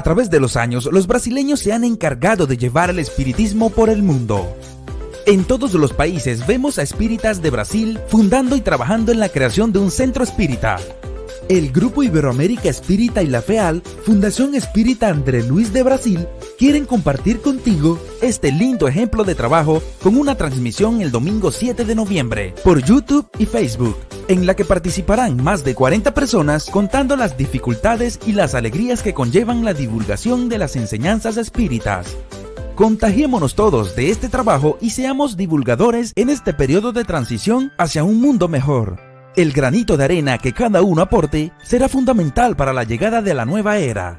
A través de los años, los brasileños se han encargado de llevar el espiritismo por el mundo. En todos los países vemos a espíritas de Brasil fundando y trabajando en la creación de un centro espírita. El Grupo Iberoamérica Espírita y la FEAL, Fundación Espírita André Luis de Brasil, quieren compartir contigo este lindo ejemplo de trabajo con una transmisión el domingo 7 de noviembre por YouTube y Facebook, en la que participarán más de 40 personas contando las dificultades y las alegrías que conllevan la divulgación de las enseñanzas espíritas. Contagiémonos todos de este trabajo y seamos divulgadores en este periodo de transición hacia un mundo mejor. El granito de arena que cada uno aporte será fundamental para la llegada de la nueva era.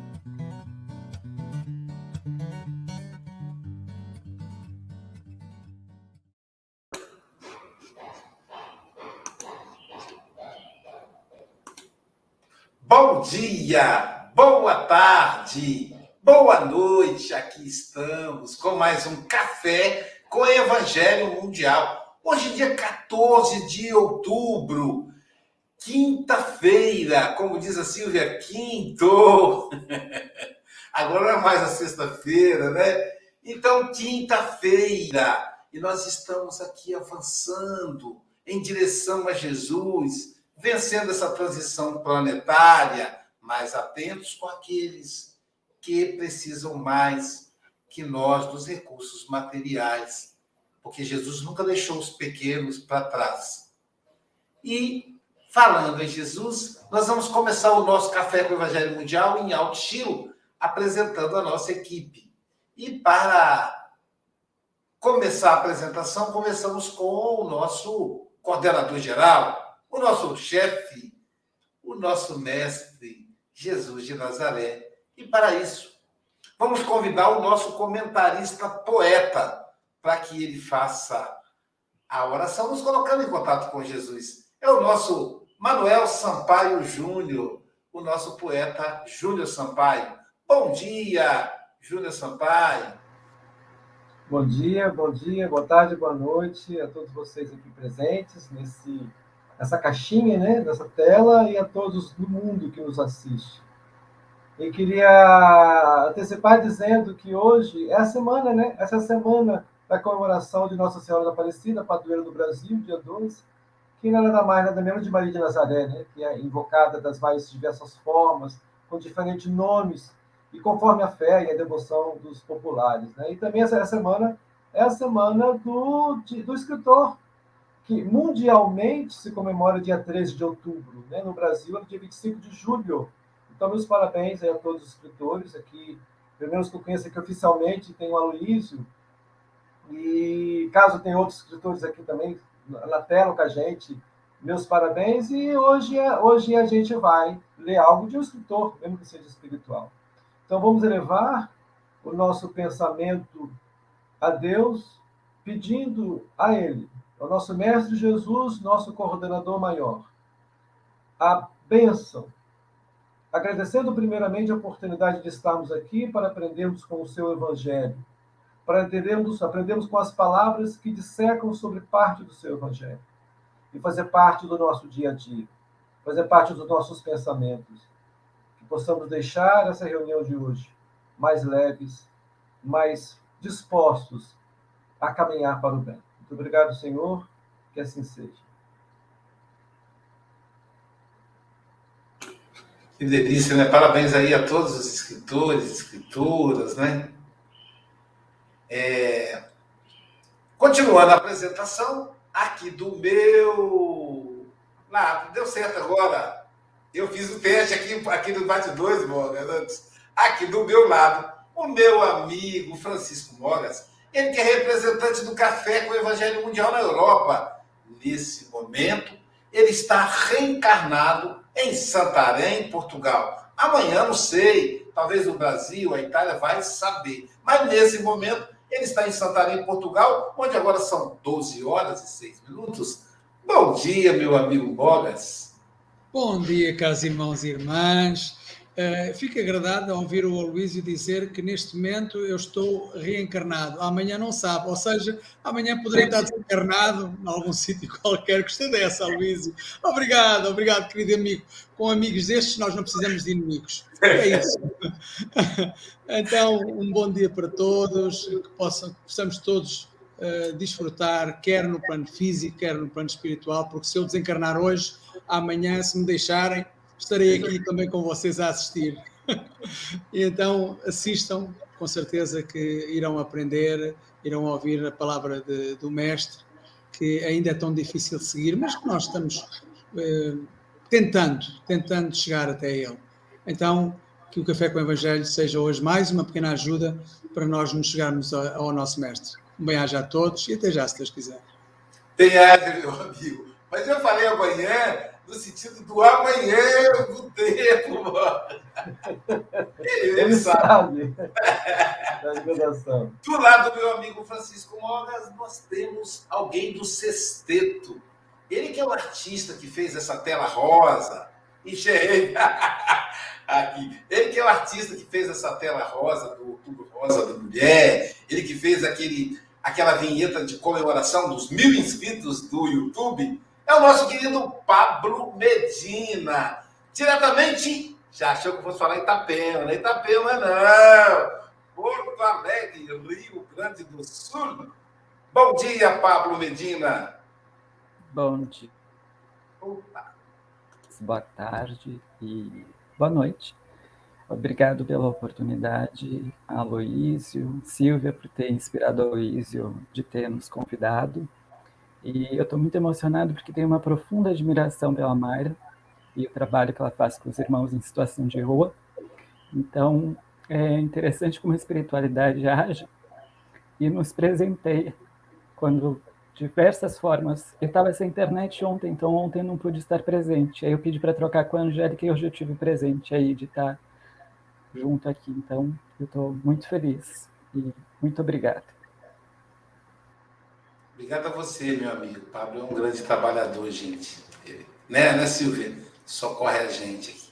Bom dia, boa tarde, boa noite. Aqui estamos com mais um café com Evangelho Mundial. Hoje, dia 14 de outubro, quinta-feira, como diz a Silvia, quinto. Agora não é mais a sexta-feira, né? Então, quinta-feira, e nós estamos aqui avançando em direção a Jesus vencendo essa transição planetária, mais atentos com aqueles que precisam mais que nós dos recursos materiais, porque Jesus nunca deixou os pequenos para trás. E falando em Jesus, nós vamos começar o nosso café com o Evangelho Mundial em alto estilo, apresentando a nossa equipe. E para começar a apresentação, começamos com o nosso coordenador geral, o nosso chefe, o nosso mestre, Jesus de Nazaré. E para isso, vamos convidar o nosso comentarista poeta para que ele faça a oração, nos colocando em contato com Jesus. É o nosso Manuel Sampaio Júnior, o nosso poeta Júnior Sampaio. Bom dia, Júnior Sampaio. Bom dia, bom dia, boa tarde, boa noite a todos vocês aqui presentes nesse essa caixinha, né, dessa tela e a todos do mundo que nos assiste. E queria antecipar dizendo que hoje é a semana, né? Essa é a semana da comemoração de Nossa Senhora da Aparecida, padroeira do Brasil, dia 12, que não é nada mais, nada menos de Maria de Nazaré, né? Que é invocada das mais diversas formas, com diferentes nomes, e conforme a fé e a devoção dos populares, né? E também essa semana é a semana do, do escritor que mundialmente se comemora dia 13 de outubro. Né? No Brasil é dia 25 de julho. Então, meus parabéns a todos os escritores aqui pelo menos que eu conheço aqui oficialmente, tem o Aloísio, e caso tenha outros escritores aqui também na tela com a gente, meus parabéns. E hoje, hoje a gente vai ler algo de um escritor, mesmo que seja espiritual. Então vamos elevar o nosso pensamento a Deus, pedindo a Ele, ao nosso Mestre Jesus, nosso coordenador maior, a bênção. Agradecendo primeiramente a oportunidade de estarmos aqui para aprendermos com o seu Evangelho para entendermos, aprendermos com as palavras que dissecam sobre parte do seu evangelho e fazer parte do nosso dia a dia, fazer parte dos nossos pensamentos. Que possamos deixar essa reunião de hoje mais leves, mais dispostos a caminhar para o bem. Muito obrigado, Senhor, que assim seja. Que delícia, né? Parabéns aí a todos os escritores, escritoras, né? É... Continuando a apresentação, aqui do meu lado, deu certo agora. Eu fiz o teste aqui, aqui no bate-dois, Morgan, antes. Aqui do meu lado, o meu amigo Francisco Mogas, ele que é representante do Café com o Evangelho Mundial na Europa. Nesse momento, ele está reencarnado em Santarém, Portugal. Amanhã, não sei, talvez o Brasil, a Itália vai saber. Mas nesse momento, ele está em Santarém, Portugal, onde agora são 12 horas e 6 minutos. Bom dia, meu amigo Bogas. Bom dia, caros irmãos e irmãs. Uh, fico agradado a ouvir o Aloísio dizer que neste momento eu estou reencarnado. Amanhã não sabe, ou seja, amanhã poderei estar desencarnado em algum sítio qualquer. Gostei dessa, Aloísio. Obrigado, obrigado, querido amigo. Com amigos destes, nós não precisamos de inimigos. É isso. então, um bom dia para todos, que possam, possamos todos uh, desfrutar, quer no plano físico, quer no plano espiritual, porque se eu desencarnar hoje, amanhã, se me deixarem estarei aqui também com vocês a assistir. e então assistam, com certeza que irão aprender, irão ouvir a palavra de, do Mestre, que ainda é tão difícil de seguir, mas que nós estamos eh, tentando, tentando chegar até ele. Então, que o Café com o Evangelho seja hoje mais uma pequena ajuda para nós nos chegarmos ao, nosso Mestre. Um bem-aja a todos e até já, se Deus quiser. Bem-aja, meu amigo. Mas eu falei amanhã no sentido do amanhã do tempo, mano. Ele, Ele sabe. do lado do meu amigo Francisco Mogas, nós temos alguém do sexteto. Ele que é o artista que fez essa tela rosa. Enxerga aqui. Ele que é o artista que fez essa tela rosa do Outubro Rosa da Mulher. Ele que fez aquele, aquela vinheta de comemoração dos mil inscritos do YouTube é o nosso querido Pablo Medina. Diretamente, já achou que eu fosse falar Itapema, né? Itapema não. Porto Alegre, Rio Grande do Sul. Bom dia, Pablo Medina. Bom dia. Opa. Boa tarde e boa noite. Obrigado pela oportunidade, Aloísio, Silvia, por ter inspirado a Aloísio de ter nos convidado. E eu estou muito emocionado porque tenho uma profunda admiração pela Mayra e o trabalho que ela faz com os irmãos em situação de rua. Então, é interessante como a espiritualidade age e nos presenteia quando diversas formas. Eu estava sem internet ontem, então ontem não pude estar presente. Aí eu pedi para trocar com a Angélica e hoje eu tive presente aí de estar junto aqui. Então, eu estou muito feliz e muito obrigado. Obrigado a você, meu amigo. Pablo é um grande trabalhador, gente. Né, né Silvia? Socorre a gente aqui.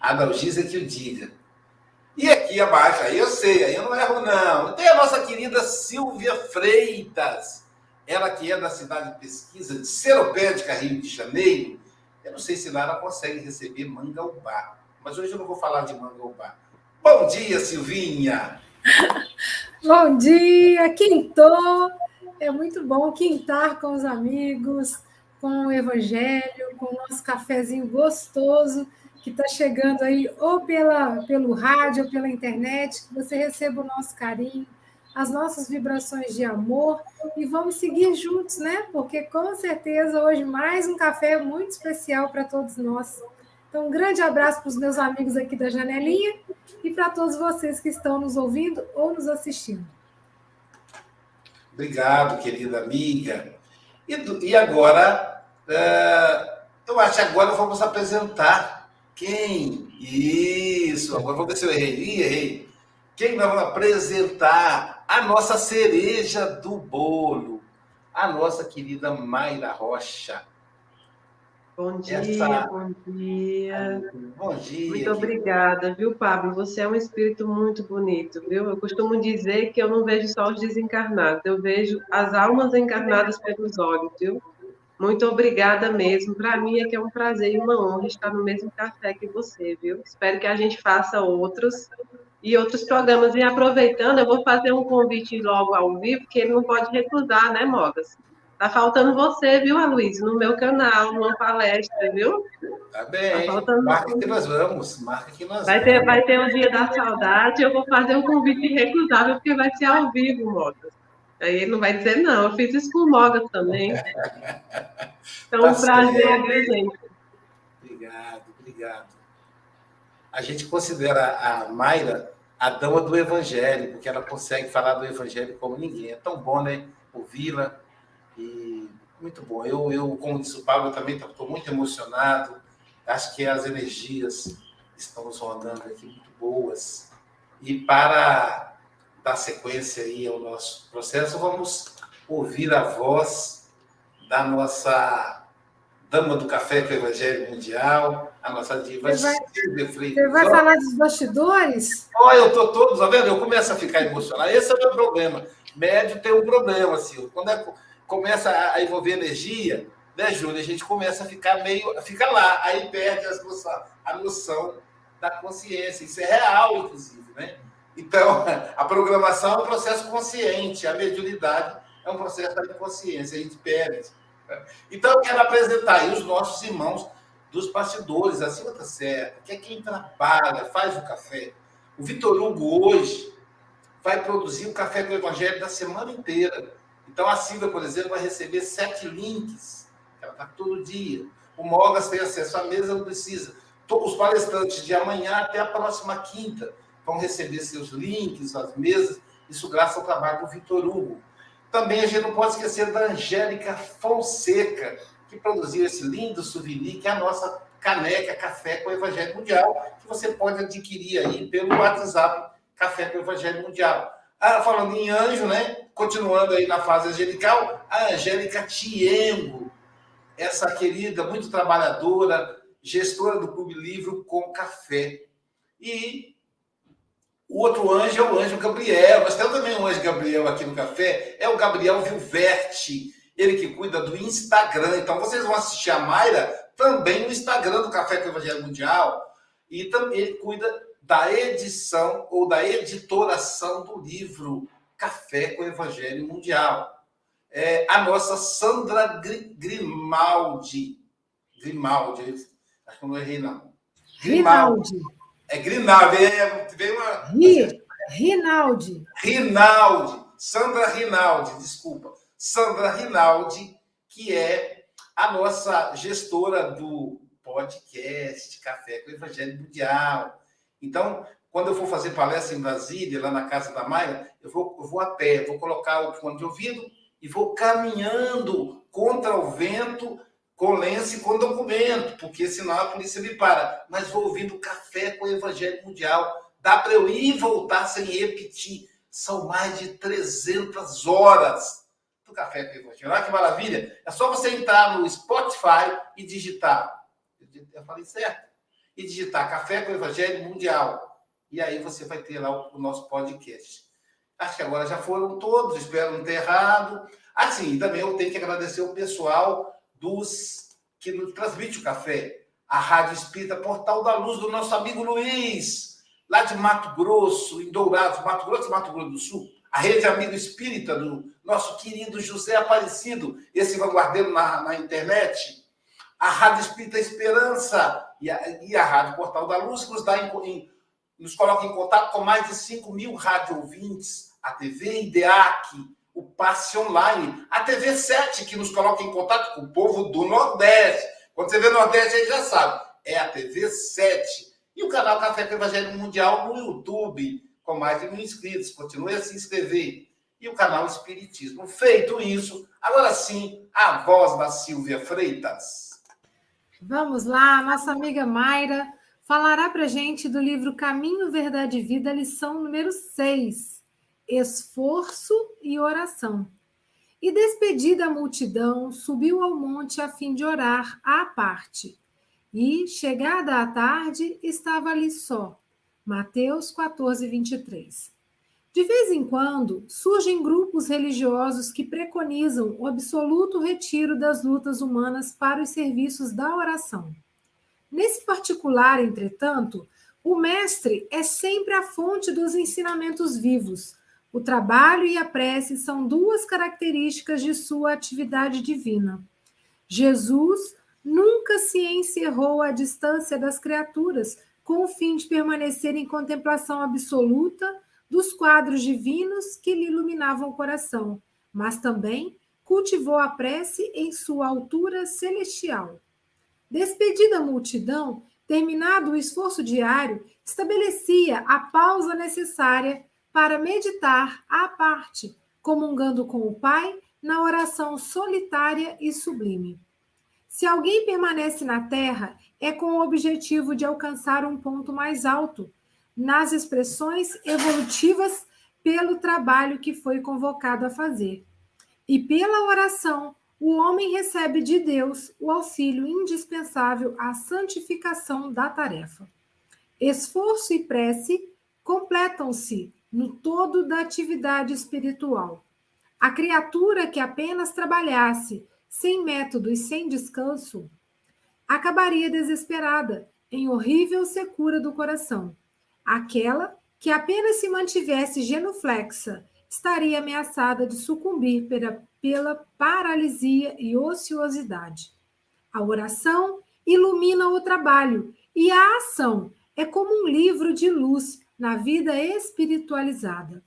Adalgisa que o diga. E aqui abaixo, aí eu sei, aí eu não erro, não. Tem a nossa querida Silvia Freitas. Ela que é da cidade de pesquisa de Seropédica, Rio de Janeiro. Eu não sei se lá ela consegue receber mangaubá. Mas hoje eu não vou falar de mangaubá. Bom dia, Silvinha! Bom dia, Quinto! É muito bom quintar com os amigos, com o Evangelho, com o nosso cafezinho gostoso que está chegando aí, ou pela, pelo rádio, ou pela internet, que você receba o nosso carinho, as nossas vibrações de amor e vamos seguir juntos, né? Porque com certeza hoje mais um café muito especial para todos nós. Então, um grande abraço para os meus amigos aqui da janelinha e para todos vocês que estão nos ouvindo ou nos assistindo. Obrigado, querida amiga. E, e agora, uh, eu acho que agora vamos apresentar quem? Isso, agora vamos ver se eu errei. Errei. Quem vamos apresentar? A nossa cereja do bolo, a nossa querida Mayra Rocha. Bom dia, Essa... bom dia. Bom dia. Muito obrigada, viu, Pablo? Você é um espírito muito bonito, viu? Eu costumo dizer que eu não vejo só os desencarnados, eu vejo as almas encarnadas pelos olhos, viu? Muito obrigada mesmo. Para mim é que é um prazer e uma honra estar no mesmo café que você, viu? Espero que a gente faça outros e outros programas. E aproveitando, eu vou fazer um convite logo ao vivo, que ele não pode recusar, né, Mogas? Tá faltando você, viu, Aloysio, no meu canal, numa palestra, viu? Tá bem. Tá faltando... Marca que nós vamos. Marca que nós vai vamos. Ter, vai ter o dia da saudade. Eu vou fazer um convite irrecusável, porque vai ser ao vivo, Mogas. Aí ele não vai dizer não. Eu fiz isso com o Mogas também. Então, tá um prazer, viu, gente? Obrigado, obrigado. A gente considera a Mayra a dama do evangelho, porque ela consegue falar do evangelho como ninguém. É tão bom, né? Ouvi-la e muito bom. Eu, eu como disse o Pablo, também estou muito emocionado. Acho que as energias estão rodando aqui muito boas. E para dar sequência aí ao nosso processo, vamos ouvir a voz da nossa dama do café com o Evangelho Mundial, a nossa diva Você vai, você vai falar dos bastidores? Olha, eu estou todo, tá vendo? Eu começo a ficar emocionado. Esse é o meu problema. Médio tem um problema, assim. Quando é, começa a envolver energia, né, Júlia? A gente começa a ficar meio. fica lá, aí perde as noção, a noção da consciência. Isso é real, inclusive, né? Então, a programação é um processo consciente, a mediunidade é um processo da inconsciência, a gente perde. Né? Então, eu quero apresentar aí os nossos irmãos dos bastidores, acima da certa, que é quem trabalha, faz o café. O Vitor Hugo hoje vai produzir o café do Evangelho da semana inteira. Então, a Silvia, por exemplo, vai receber sete links. Ela está todo dia. O Mogas tem acesso à mesa, não precisa. Os palestrantes de amanhã até a próxima quinta vão receber seus links, as mesas. Isso graças ao trabalho do Vitor Hugo. Também a gente não pode esquecer da Angélica Fonseca, que produziu esse lindo souvenir, que é a nossa caneca Café com o Evangelho Mundial, que você pode adquirir aí pelo WhatsApp Café com o Evangelho Mundial. Ah, falando em anjo, né? Continuando aí na fase angelical, a Angélica Tiengo, essa querida, muito trabalhadora, gestora do Clube Livro com Café. E o outro anjo é o anjo Gabriel. Nós temos também um anjo Gabriel aqui no café, é o Gabriel Vilverte, ele que cuida do Instagram. Então vocês vão assistir a Mayra também no Instagram do Café com Evangelho Mundial. E também ele cuida da edição ou da editoração do livro Café com o Evangelho Mundial. É, a nossa Sandra Grimaldi. Grimaldi, acho que eu não errei, não. Grimaldi. É Grinaldi. É, veio uma. Ri, Rinaldi. Rinaldi. Sandra Rinaldi, desculpa. Sandra Rinaldi, que é a nossa gestora do podcast Café com o Evangelho Mundial. Então, quando eu for fazer palestra em Brasília, lá na casa da Maia, eu vou, eu vou a pé, vou colocar o fone de ouvido e vou caminhando contra o vento com lenço e com documento, porque senão a polícia me para. Mas vou ouvindo café com o Evangelho Mundial. Dá para eu ir e voltar sem repetir. São mais de 300 horas do café com o Evangelho. Olha que maravilha. É só você entrar no Spotify e digitar. Eu falei certo? E digitar Café com o Evangelho Mundial. E aí você vai ter lá o, nosso podcast. Acho que agora já foram todos, espero não ter errado. Assim, também eu tenho que agradecer o pessoal dos que nos transmite o café, a Rádio Espírita Portal da Luz, do nosso amigo Luiz, lá de Mato Grosso, em Dourados, Mato Grosso, Mato Grosso do Sul, a Rede Amigo Espírita do nosso querido José Aparecido, esse vanguardeiro na, na internet, a Rádio Espírita Esperança e a, e a Rádio Portal da Luz, que nos, dá em, em, nos coloca em contato com mais de 5 mil rádio ouvintes, a TV IDEAC, o passe online. A TV7, que nos coloca em contato com o povo do Nordeste. Quando você vê Nordeste, aí já sabe. é a TV 7. E o canal Café com Evangelho Mundial no YouTube, com mais de mil inscritos. Continue a se inscrever. E o canal Espiritismo. Feito isso, agora sim, a voz da Silvia Freitas. Vamos lá, nossa amiga Mayra falará para gente do livro Caminho, Verdade e Vida, lição número 6, Esforço e Oração. E despedida a multidão, subiu ao monte a fim de orar à parte. E, chegada a tarde, estava ali só. Mateus 14, 23. De vez em quando, surgem grupos religiosos que preconizam o absoluto retiro das lutas humanas para os serviços da oração. Nesse particular, entretanto, o mestre é sempre a fonte dos ensinamentos vivos. O trabalho e a prece são duas características de sua atividade divina. Jesus nunca se encerrou à distância das criaturas, com o fim de permanecer em contemplação absoluta dos quadros divinos que lhe iluminavam o coração, mas também cultivou a prece em sua altura celestial. Despedida a multidão, terminado o esforço diário, estabelecia a pausa necessária para meditar à parte, comungando com o Pai na oração solitária e sublime. Se alguém permanece na Terra, é com o objetivo de alcançar um ponto mais alto, nas expressões evolutivas pelo trabalho que foi convocado a fazer. E pela oração, o homem recebe de Deus o auxílio indispensável à santificação da tarefa. Esforço e prece completam-se no todo da atividade espiritual. A criatura que apenas trabalhasse sem método e sem descanso acabaria desesperada, em horrível secura do coração. Aquela que apenas se mantivesse genuflexa estaria ameaçada de sucumbir pela, paralisia e ociosidade. A oração ilumina o trabalho e a ação é como um livro de luz na vida espiritualizada.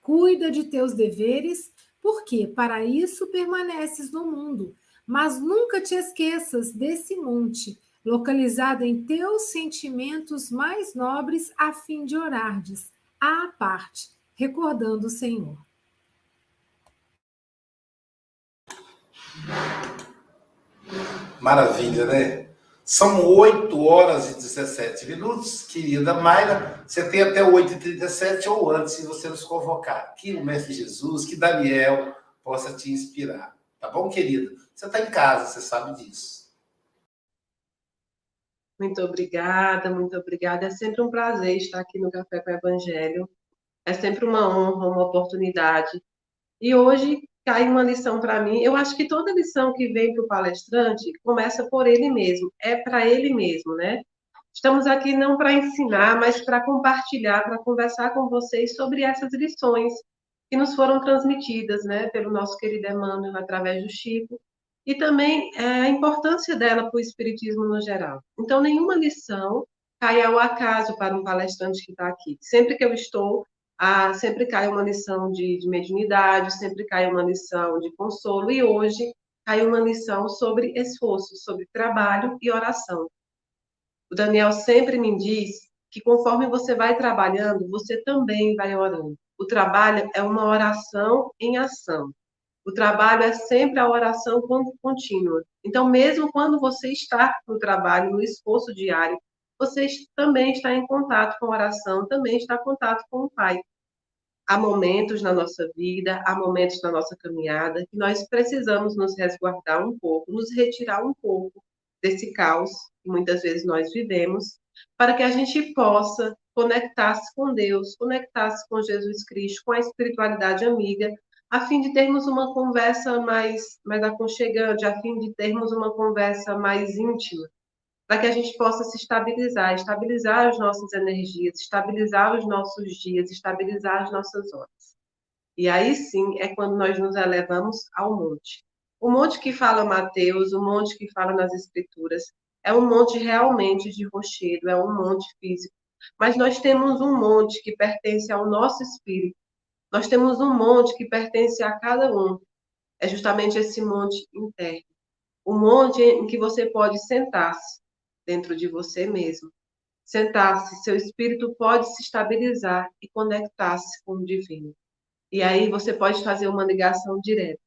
Cuida de teus deveres, porque para isso permaneces no mundo, mas nunca te esqueças desse monte localizado em teus sentimentos mais nobres, a fim de orardes à parte, recordando o Senhor. Maravilha, né? São 8 horas e 17 minutos, querida Mayra. Você tem até 8h37 ou antes, se você nos convocar. Que o Mestre Jesus, que Daniel possa te inspirar. Tá bom, querida? Você está em casa, você sabe disso. Muito obrigada, muito obrigada. É sempre um prazer estar aqui no Café com o Evangelho. É sempre uma honra, uma oportunidade. E hoje cai uma lição para mim. Eu acho que toda lição que vem para o palestrante começa por ele mesmo, é para ele mesmo, né? Estamos aqui não para ensinar, mas para compartilhar, para conversar com vocês sobre essas lições que nos foram transmitidas, né, pelo nosso querido Emmanuel através do Chico e também é, a importância dela para o espiritismo no geral. Então, nenhuma lição cai ao acaso para um palestrante que está aqui. Sempre que eu estou, ah, sempre cai uma lição de, de mediunidade, sempre cai uma lição de consolo, e hoje cai uma lição sobre esforço, sobre trabalho e oração. O Daniel sempre me diz que conforme você vai trabalhando, você também vai orando. O trabalho é uma oração em ação. O trabalho é sempre a oração contínua. Então, mesmo quando você está no trabalho, no esforço diário, você também está em contato com a oração, também está em contato com o Pai. Há momentos na nossa vida, há momentos na nossa caminhada que nós precisamos nos resguardar um pouco, nos retirar um pouco desse caos que muitas vezes nós vivemos, para que a gente possa conectar-se com Deus, conectar-se com Jesus Cristo, com a espiritualidade amiga, a fim de termos uma conversa mais, mais aconchegante, a fim de termos uma conversa mais íntima, para que a gente possa se estabilizar, estabilizar as nossas energias, estabilizar os nossos dias, estabilizar as nossas horas. E aí sim é quando nós nos elevamos ao monte. O monte que fala Mateus, o monte que fala nas Escrituras, é um monte realmente de rochedo, é um monte físico. Mas nós temos um monte que pertence ao nosso espírito, nós temos um monte que pertence a cada um. É justamente esse monte interno. O monte em que você pode sentar-se. Dentro de você mesmo. Sentar-se, seu espírito pode se estabilizar e conectar-se com o divino. E aí você pode fazer uma ligação direta.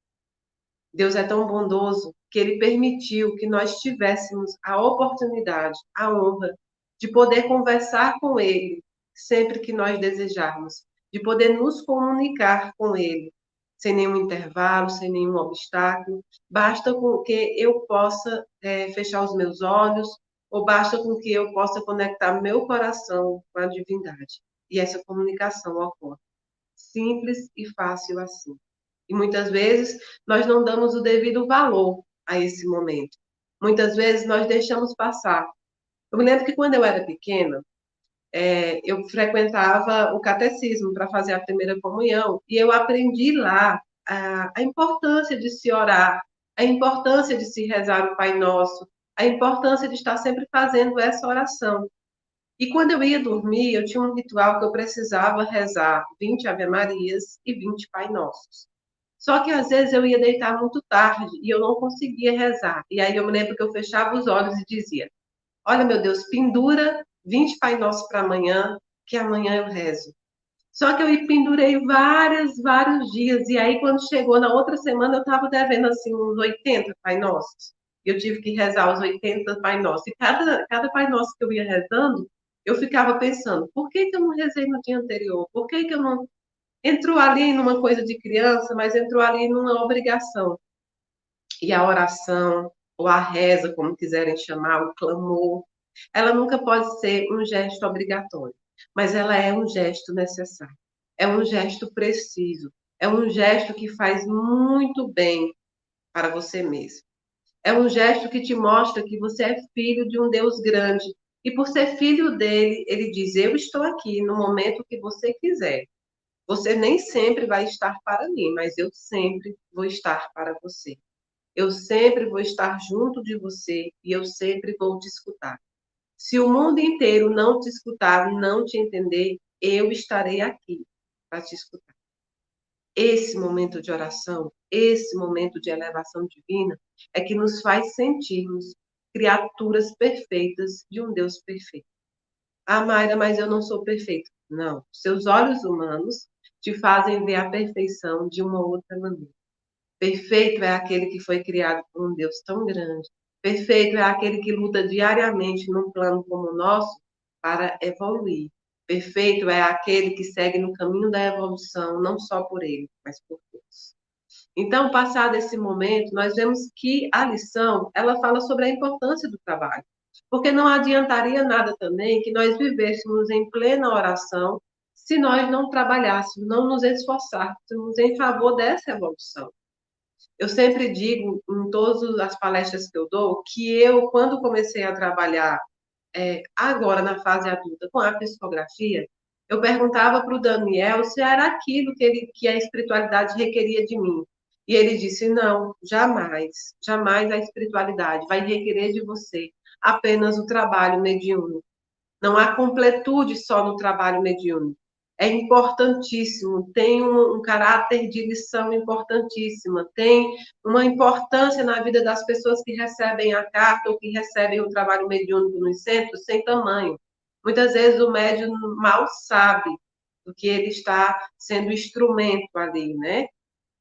Deus é tão bondoso que ele permitiu que nós tivéssemos a oportunidade, a honra de poder conversar com ele sempre que nós desejarmos, de poder nos comunicar com ele, sem nenhum intervalo, sem nenhum obstáculo. Basta com que eu possa é, fechar os meus olhos, ou basta com que eu possa conectar meu coração com a divindade. E essa comunicação ocorre. Simples e fácil assim. E muitas vezes nós não damos o devido valor a esse momento. Muitas vezes nós deixamos passar. Eu me lembro que quando eu era pequena, é, eu frequentava o catecismo para fazer a primeira comunhão e eu aprendi lá a, a, importância de se orar, a importância de se rezar o Pai Nosso, a importância de estar sempre fazendo essa oração. E quando eu ia dormir, eu tinha um ritual que eu precisava rezar 20 Ave Marias e 20 Pai Nossos. Só que às vezes eu ia deitar muito tarde e eu não conseguia rezar. E aí eu me lembro que eu fechava os olhos e dizia: Olha, meu Deus, pendura 20 Pai Nosso para amanhã, que amanhã eu rezo. Só que eu pendurei vários, vários dias. E aí, quando chegou na outra semana, eu estava devendo assim uns 80 Pai Nossos. Eu tive que rezar os 80 Pai Nossos. E cada, cada Pai Nosso que eu ia rezando, eu ficava pensando, por que, que eu não rezei no dia anterior? Por que, que eu não. Entrou ali numa coisa de criança, mas entrou ali numa obrigação. E a oração, ou a reza, como quiserem chamar, o clamor, ela nunca pode ser um gesto obrigatório, mas ela é um gesto necessário. É um gesto preciso. É um gesto que faz muito bem para você mesmo. É um gesto que te mostra que você é filho de um Deus grande. E por ser filho dele, ele diz: Eu estou aqui no momento que você quiser. Você nem sempre vai estar para mim, mas eu sempre vou estar para você. Eu sempre vou estar junto de você e eu sempre vou te escutar. Se o mundo inteiro não te escutar, não te entender, eu estarei aqui para te escutar. Esse momento de oração, esse momento de elevação divina, é que nos faz sentirmos criaturas perfeitas de um Deus perfeito. Ah, Mayra, mas eu não sou perfeito. Não, seus olhos humanos te fazem ver a perfeição de uma outra maneira. Perfeito é aquele que foi criado por um Deus tão grande, Perfeito é aquele que luta diariamente num plano como o nosso para evoluir. Perfeito é aquele que segue no caminho da evolução, não só por ele, mas por todos. Então, passado esse momento, nós vemos que a lição, ela fala sobre a importância do trabalho. Porque não adiantaria nada também que nós vivêssemos em plena oração se nós não trabalhássemos, não nos esforçássemos em favor dessa evolução. Eu sempre digo em todas as palestras que eu dou que eu, quando comecei a trabalhar é, agora na fase adulta com a psicografia, eu perguntava para o Daniel se era aquilo que, ele, que a espiritualidade requeria de mim. E ele disse: não, jamais, jamais a espiritualidade vai requerer de você apenas o trabalho mediúnico. Não há completude só no trabalho mediúnico é importantíssimo, tem um, um, caráter de lição importantíssima, tem uma importância na vida das pessoas que recebem a carta ou que recebem o trabalho mediúnico nos centros sem tamanho. Muitas vezes o médium mal sabe do que ele está sendo instrumento ali, né?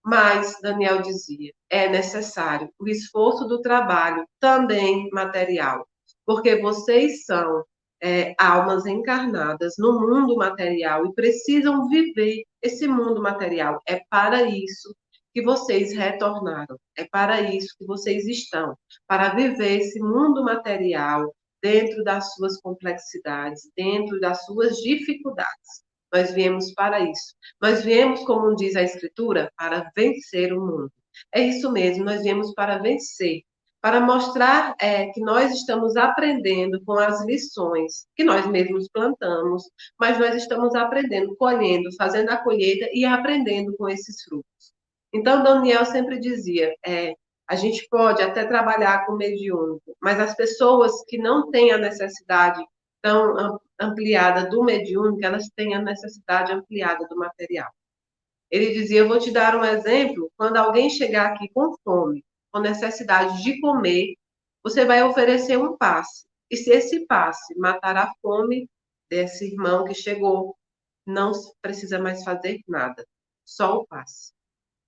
Mas, Daniel dizia, é necessário o esforço do trabalho, também material, porque vocês são é, almas encarnadas no mundo material e precisam viver esse mundo material. É para isso que vocês retornaram, é para isso que vocês estão, para viver esse mundo material dentro das suas complexidades, dentro das suas dificuldades. Nós viemos para isso. Nós viemos, como diz a Escritura, para vencer o mundo. É isso mesmo, nós viemos para vencer para mostrar é, que nós estamos aprendendo com as lições que nós mesmos plantamos, mas nós estamos aprendendo, colhendo, fazendo a colheita e aprendendo com esses frutos. Então, Daniel sempre dizia: é, a gente pode até trabalhar com mediúnico, mas as pessoas que não têm a necessidade tão ampliada do mediúnico, elas têm a necessidade ampliada do material. Ele dizia: Eu vou te dar um exemplo. Quando alguém chegar aqui com fome, com necessidade de comer, você vai oferecer um passe. E se esse passe matar a fome desse irmão que chegou, não precisa mais fazer nada, só o passe.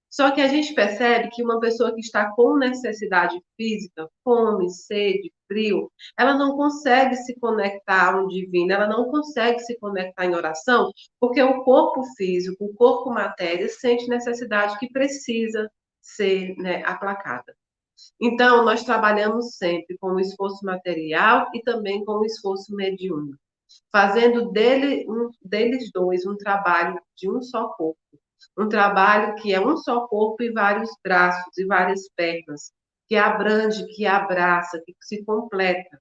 Só que a gente percebe que uma pessoa que está com necessidade física, fome, sede, frio, ela não consegue se conectar ao divino, ela não consegue se conectar em oração, porque o corpo físico, o corpo matéria, sente necessidade que precisa ser né, aplacada. Então, nós trabalhamos sempre com o esforço material e também com o esforço mediúnico, fazendo dele, um, deles dois um trabalho de um só corpo um trabalho que é um só corpo e vários braços e várias pernas, que abrange, que abraça, que se completa.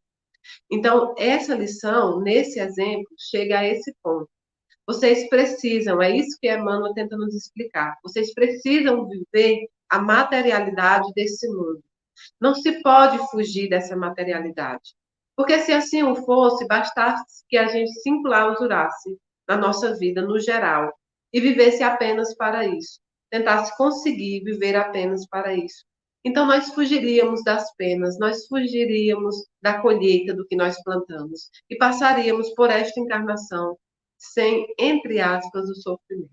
Então, essa lição, nesse exemplo, chega a esse ponto. Vocês precisam, é isso que Emmanuel tenta nos explicar, vocês precisam viver a materialidade desse mundo. Não se pode fugir dessa materialidade. Porque se assim o fosse, bastasse que a gente se enclausurasse na nossa vida no geral, e vivesse apenas para isso, tentasse conseguir viver apenas para isso. Então, nós fugiríamos das penas, nós fugiríamos da colheita do que nós plantamos e passaríamos por esta encarnação sem, entre aspas, o sofrimento.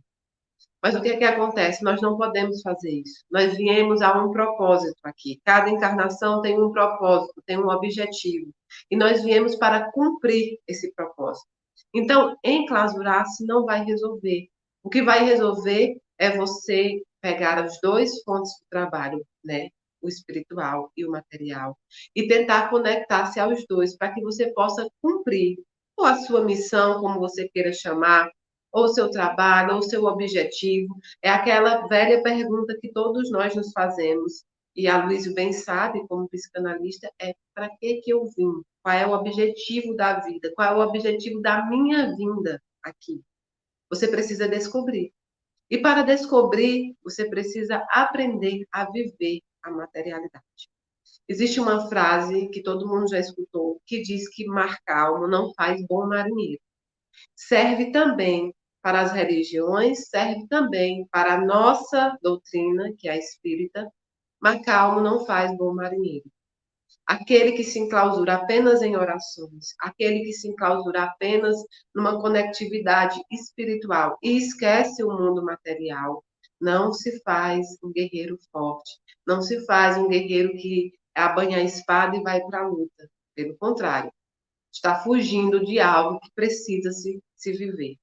Mas o que é que acontece? Nós não podemos fazer isso. Nós viemos a um propósito aqui. Cada encarnação tem um propósito, tem um objetivo. E nós viemos para cumprir esse propósito. Então, enclausurar-se não vai resolver. O que vai resolver é você pegar as dois fontes do trabalho, né? O espiritual e o material, e tentar conectar-se aos dois para que você possa cumprir ou a sua missão, como você queira chamar, ou seu trabalho, ou seu objetivo. É aquela velha pergunta que todos nós nos fazemos, e a Luísa bem sabe, como psicanalista, é para que, que eu vim? Qual é o objetivo da vida? Qual é o objetivo da minha vinda aqui? Você precisa descobrir. E para descobrir, você precisa aprender a viver a materialidade. Existe uma frase que todo mundo já escutou, que diz que mar calmo não faz bom marinheiro. Serve também para as religiões, serve também para a nossa doutrina, que é a espírita. Mar calmo não faz bom marinheiro aquele que se enclausura apenas em orações, aquele que se enclausura apenas numa conectividade espiritual e esquece o mundo material, não se faz um guerreiro forte, não se faz um guerreiro que abanha a espada e vai para a luta. Pelo contrário, está fugindo de algo que precisa se, se viver.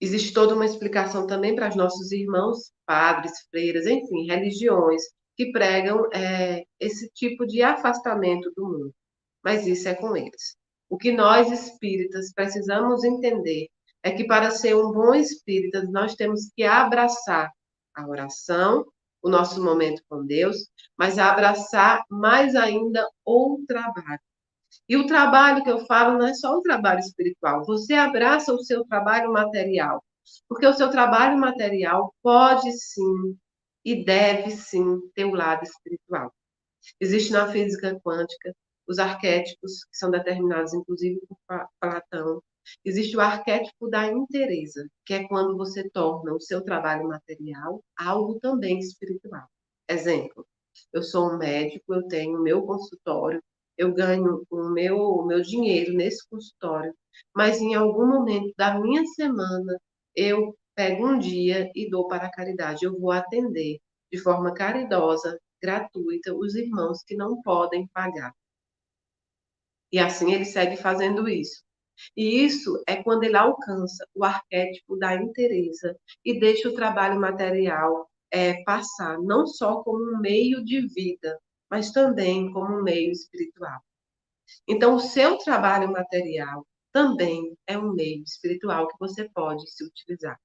Existe toda uma explicação também para os nossos irmãos, padres, freiras, enfim, religiões, que pregam é, esse tipo de afastamento do mundo. Mas isso é com eles. O que nós espíritas precisamos entender é que para ser um bom espírita, nós temos que abraçar a oração, o nosso momento com Deus, mas abraçar mais ainda o trabalho. E o trabalho que eu falo não é só o trabalho espiritual. Você abraça o seu trabalho material, porque o seu trabalho material pode sim e deve sim ter o lado espiritual. Existe na física quântica os arquétipos que são determinados inclusive por Platão. Existe o arquétipo da inteireza, que é quando você torna o seu trabalho material algo também espiritual. Exemplo, eu sou um médico, eu tenho meu consultório, eu ganho o meu, o meu dinheiro nesse consultório, mas em algum momento da minha semana eu pego um dia e dou para a caridade. Eu vou atender de forma caridosa, gratuita, os irmãos que não podem pagar. E assim ele segue fazendo isso. E isso é quando ele alcança o arquétipo da inteireza e deixa o trabalho material é, passar não só como um meio de vida, mas também como um meio espiritual. Então, o seu trabalho material também é um meio espiritual que você pode se utilizar.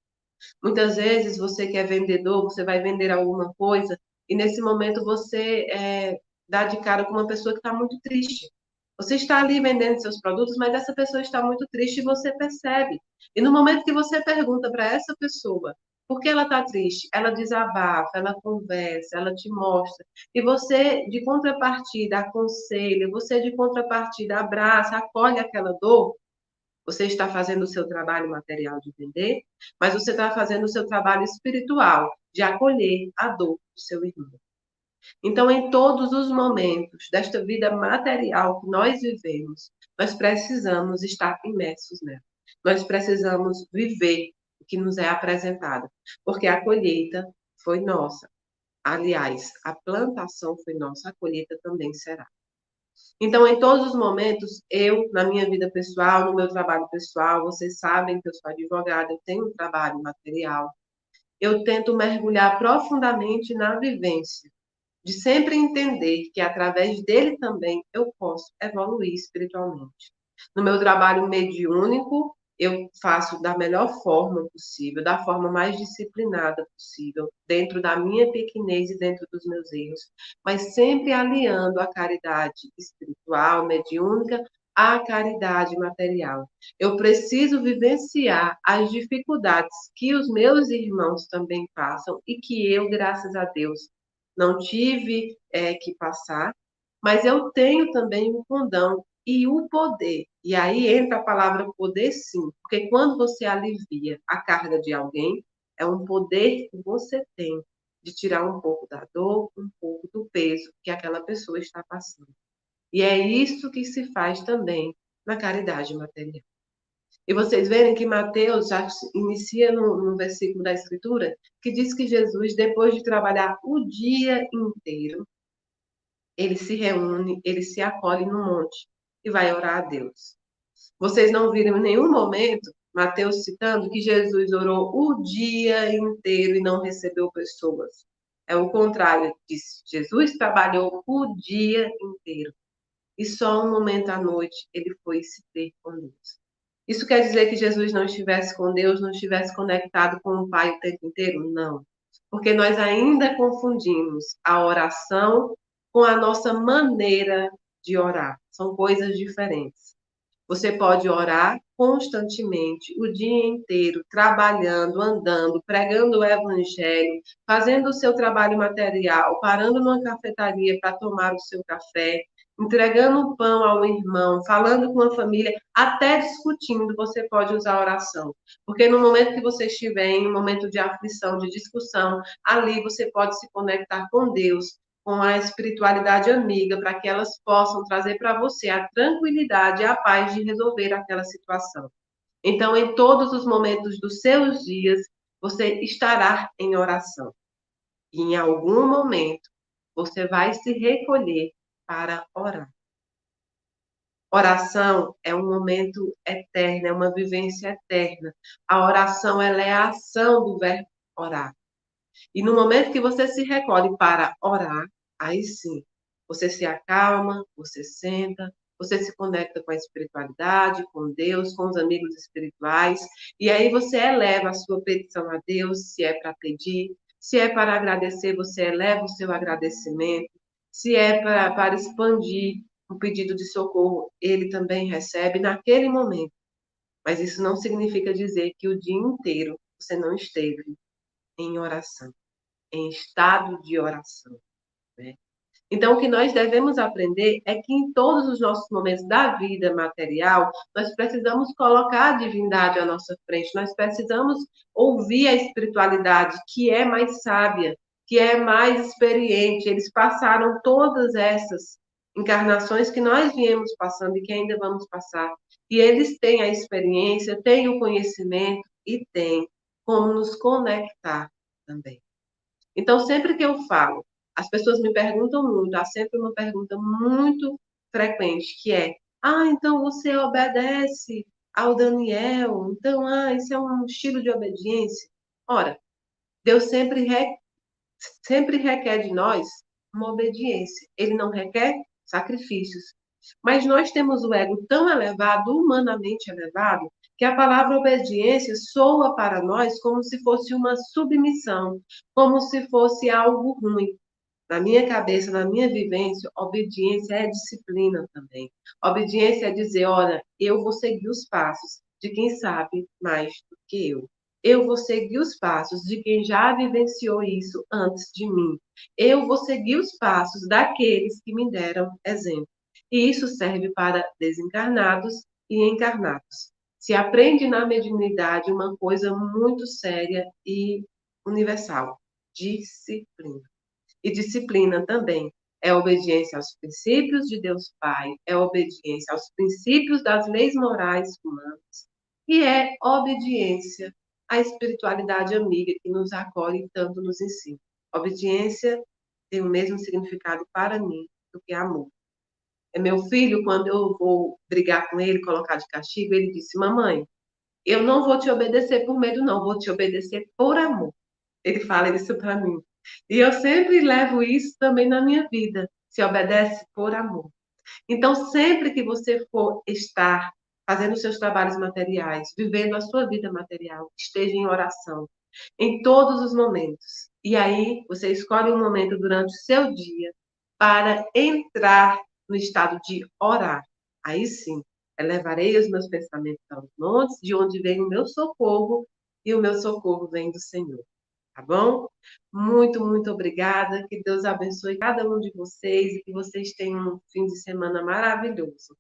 Muitas vezes você que é vendedor, você vai vender alguma coisa e nesse momento você é, dá de cara com uma pessoa que está muito triste. Você está ali vendendo seus produtos, mas essa pessoa está muito triste e você percebe. E no momento que você pergunta para essa pessoa por que ela está triste, ela desabafa, ela conversa, ela te mostra. E você, de contrapartida, aconselha, você, de contrapartida, abraça, acolhe aquela dor. Você está fazendo o seu trabalho material de vender, mas você está fazendo o seu trabalho espiritual de acolher a dor do seu irmão. Então, em todos os momentos desta vida material que nós vivemos, nós precisamos estar imersos nela. Nós precisamos viver o que nos é apresentado, porque a colheita foi nossa. Aliás, a plantação foi nossa, a colheita também será. Então, em todos os momentos, eu, na minha vida pessoal, no meu trabalho pessoal, vocês sabem que eu sou advogada, eu tenho um trabalho material, eu tento mergulhar profundamente na vivência, de sempre entender que através dele também eu posso evoluir espiritualmente. No meu trabalho mediúnico, eu faço da melhor forma possível, da forma mais disciplinada possível, dentro da minha pequenez e dentro dos meus erros, mas sempre aliando a caridade espiritual, mediúnica, à caridade material. Eu preciso vivenciar as dificuldades que os meus irmãos também passam e que eu, graças a Deus, não tive é, que passar, mas eu tenho também o condão e o poder. E aí entra a palavra poder, sim, porque quando você alivia a carga de alguém, é um poder que você tem de tirar um pouco da dor, um pouco do peso que aquela pessoa está passando. E é isso que se faz também na caridade material. E vocês verem que Mateus já inicia no, no, versículo da Escritura, que diz que Jesus, depois de trabalhar o dia inteiro, ele se reúne, ele se acolhe no monte e vai orar a Deus. Vocês não viram em nenhum momento Mateus citando que Jesus orou o dia inteiro e não recebeu pessoas. É o contrário, disse. Jesus trabalhou o dia inteiro. E só um momento à noite ele foi se ter com Deus. Isso quer dizer que Jesus não estivesse com Deus, não estivesse conectado com o Pai o tempo inteiro? Não. Porque nós ainda confundimos a oração com a nossa maneira de orar. São coisas diferentes. Você pode orar constantemente, o dia inteiro, trabalhando, andando, pregando o evangelho, fazendo o seu trabalho material, parando numa cafetaria para tomar o seu café, entregando pão ao irmão, falando com a família, até discutindo, você pode usar a oração. Porque no momento que você estiver em um momento de aflição, de discussão, ali você pode se conectar com Deus, com a espiritualidade amiga, para que elas possam trazer para você a tranquilidade e a paz de resolver aquela situação. Então, em todos os momentos dos seus dias, você estará em oração. E em algum momento, você vai se recolher para orar. Oração é um momento eterno, é uma vivência eterna. A oração ela é a ação do verbo orar. E no momento que você se recolhe para orar, aí sim, você se acalma, você senta, você se conecta com a espiritualidade, com Deus, com os amigos espirituais, e aí você eleva a sua petição a Deus, se é para pedir, se é para agradecer, você eleva o seu agradecimento, se é para, para expandir um pedido de socorro, ele também recebe naquele momento. Mas isso não significa dizer que o dia inteiro você não esteve em oração, em estado de oração. Né? Então, o que nós devemos aprender é que em todos os nossos momentos da vida material, nós precisamos colocar a divindade à nossa frente, nós precisamos ouvir a espiritualidade, que é mais sábia, que é mais experiente. Eles passaram todas essas encarnações que nós viemos passando e que ainda vamos passar. E eles têm a experiência, têm o conhecimento e têm como nos conectar também. Então, sempre que eu falo, as pessoas me perguntam muito, há sempre uma pergunta muito frequente, que é: ah, então você obedece ao Daniel, então, ah, isso é um estilo de obediência. Ora, Deus sempre sempre requer de nós uma obediência. Ele não requer sacrifícios. Mas nós temos o ego tão elevado, humanamente elevado, que a palavra obediência soa para nós como se fosse uma submissão, como se fosse algo ruim. Na minha cabeça, na minha vivência, obediência é disciplina também. Obediência é dizer, olha, eu vou seguir os passos de quem sabe mais do que eu. Eu vou seguir os passos de quem já vivenciou isso antes de mim. Eu vou seguir os passos daqueles que me deram exemplo. E isso serve para desencarnados e encarnados. Se aprende na mediunidade uma coisa muito séria e universal: disciplina. e disciplina também. É obediência aos princípios de Deus Pai, é obediência aos princípios das leis morais humanas e é obediência à espiritualidade amiga que nos acolhe e tanto nos ensina. Obediência tem o mesmo significado para mim do que amor. É meu filho, quando eu vou brigar com ele, colocar de castigo, ele disse: Mamãe, eu não vou te obedecer por medo, não, vou te obedecer por amor. Ele fala isso para mim. E eu sempre levo isso também na minha vida. Se obedece por amor. Então, sempre que você for estar fazendo seus trabalhos materiais, vivendo a sua vida material, esteja em oração, em todos os momentos. E aí, você escolhe um momento durante o seu dia para entrar no estado de orar. Aí sim, elevarei os meus pensamentos aos montes, de onde vem o meu socorro, e o meu socorro vem do Senhor. Tá bom? Muito, muito obrigada. Que Deus abençoe cada um de vocês e que vocês tenham um fim de semana maravilhoso.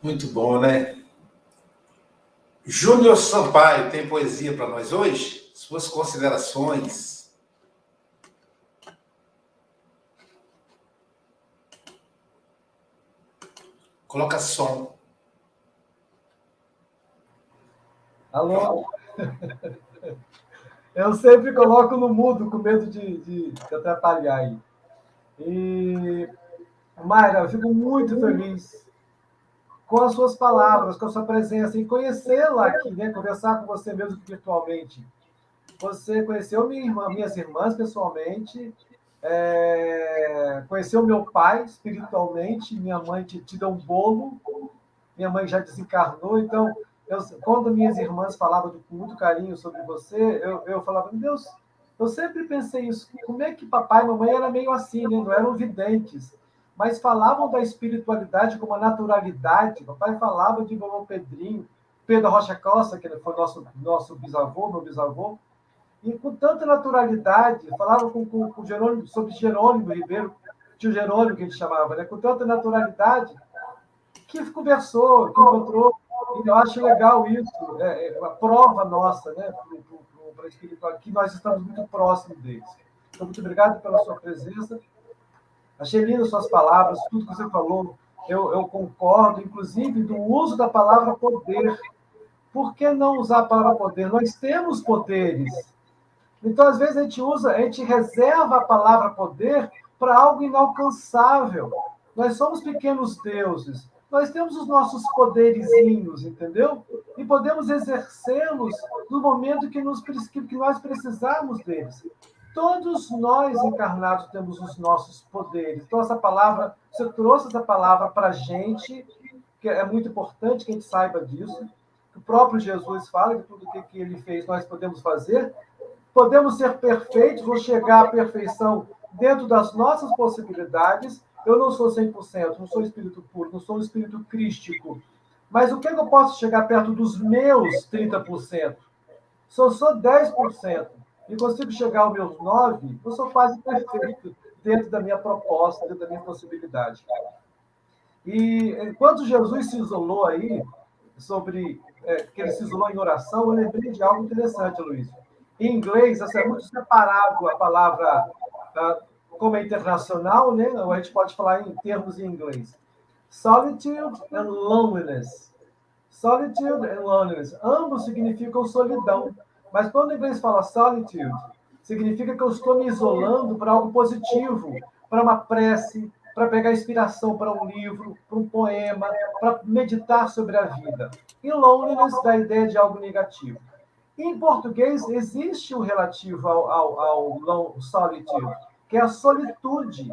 Muito bom, né? Júnior Sampaio tem poesia para nós hoje? Suas considerações. Coloca som. Alô? Eu sempre coloco no mudo com medo de, de, de atrapalhar aí. E, Mayra, eu fico muito feliz com as suas palavras, com a sua presença, e conhecê-la aqui, né? conversar com você mesmo virtualmente. Você conheceu minha irmã, minhas irmãs pessoalmente, é, conheceu meu pai espiritualmente, minha mãe te, te deu um bolo, minha mãe já desencarnou, então, eu, quando minhas irmãs falavam com muito carinho sobre você, eu, eu falava, meu Deus, eu sempre pensei isso, como é que papai e mamãe eram meio assim, né? não eram videntes, mas falavam da espiritualidade como a naturalidade. Papai falava de vovô Pedrinho, Pedro Rocha Costa, que foi nosso, nosso bisavô, meu bisavô, e com tanta naturalidade, falava com, com, com Jerônimo, sobre Jerônimo Ribeiro, tio Jerônimo que a gente chamava, né? com tanta naturalidade, que conversou, que encontrou, e eu acho legal isso, é, é uma prova nossa, né, para a espiritualidade, que nós estamos muito próximos deles. Então, muito obrigado pela sua presença. Achei lindo suas palavras, tudo que você falou, eu, eu concordo, inclusive do uso da palavra poder. Por que não usar a palavra poder? Nós temos poderes. Então, às vezes, a gente usa, a gente reserva a palavra poder para algo inalcançável. Nós somos pequenos deuses. Nós temos os nossos poderizinhos, entendeu? E podemos exercê-los no momento que, nos, que nós precisarmos deles. Todos nós encarnados temos os nossos poderes. Então, essa palavra, você trouxe essa palavra para a gente, que é muito importante que a gente saiba disso. O próprio Jesus fala que tudo o que ele fez nós podemos fazer. Podemos ser perfeitos, vou chegar à perfeição dentro das nossas possibilidades. Eu não sou 100%, não sou espírito puro, não sou um espírito crístico. Mas o que, é que eu posso chegar perto dos meus 30%? Se eu sou 10%, e consigo chegar aos meus nove, eu sou quase perfeito dentro da minha proposta, dentro da minha possibilidade. E enquanto Jesus se isolou aí, sobre é, que ele se isolou em oração, eu lembrei de algo interessante, Luiz. Em inglês, assim, é muito separado a palavra uh, como é internacional, né? Ou a gente pode falar em termos em inglês. Solitude and loneliness. Solitude and loneliness. Ambos significam solidão. Mas quando o inglês fala solitude, significa que eu estou me isolando para algo positivo, para uma prece, para pegar inspiração para um livro, para um poema, para meditar sobre a vida. E loneliness dá a ideia de algo negativo. Em português, existe um relativo ao, ao, ao solitude, que é a solitude.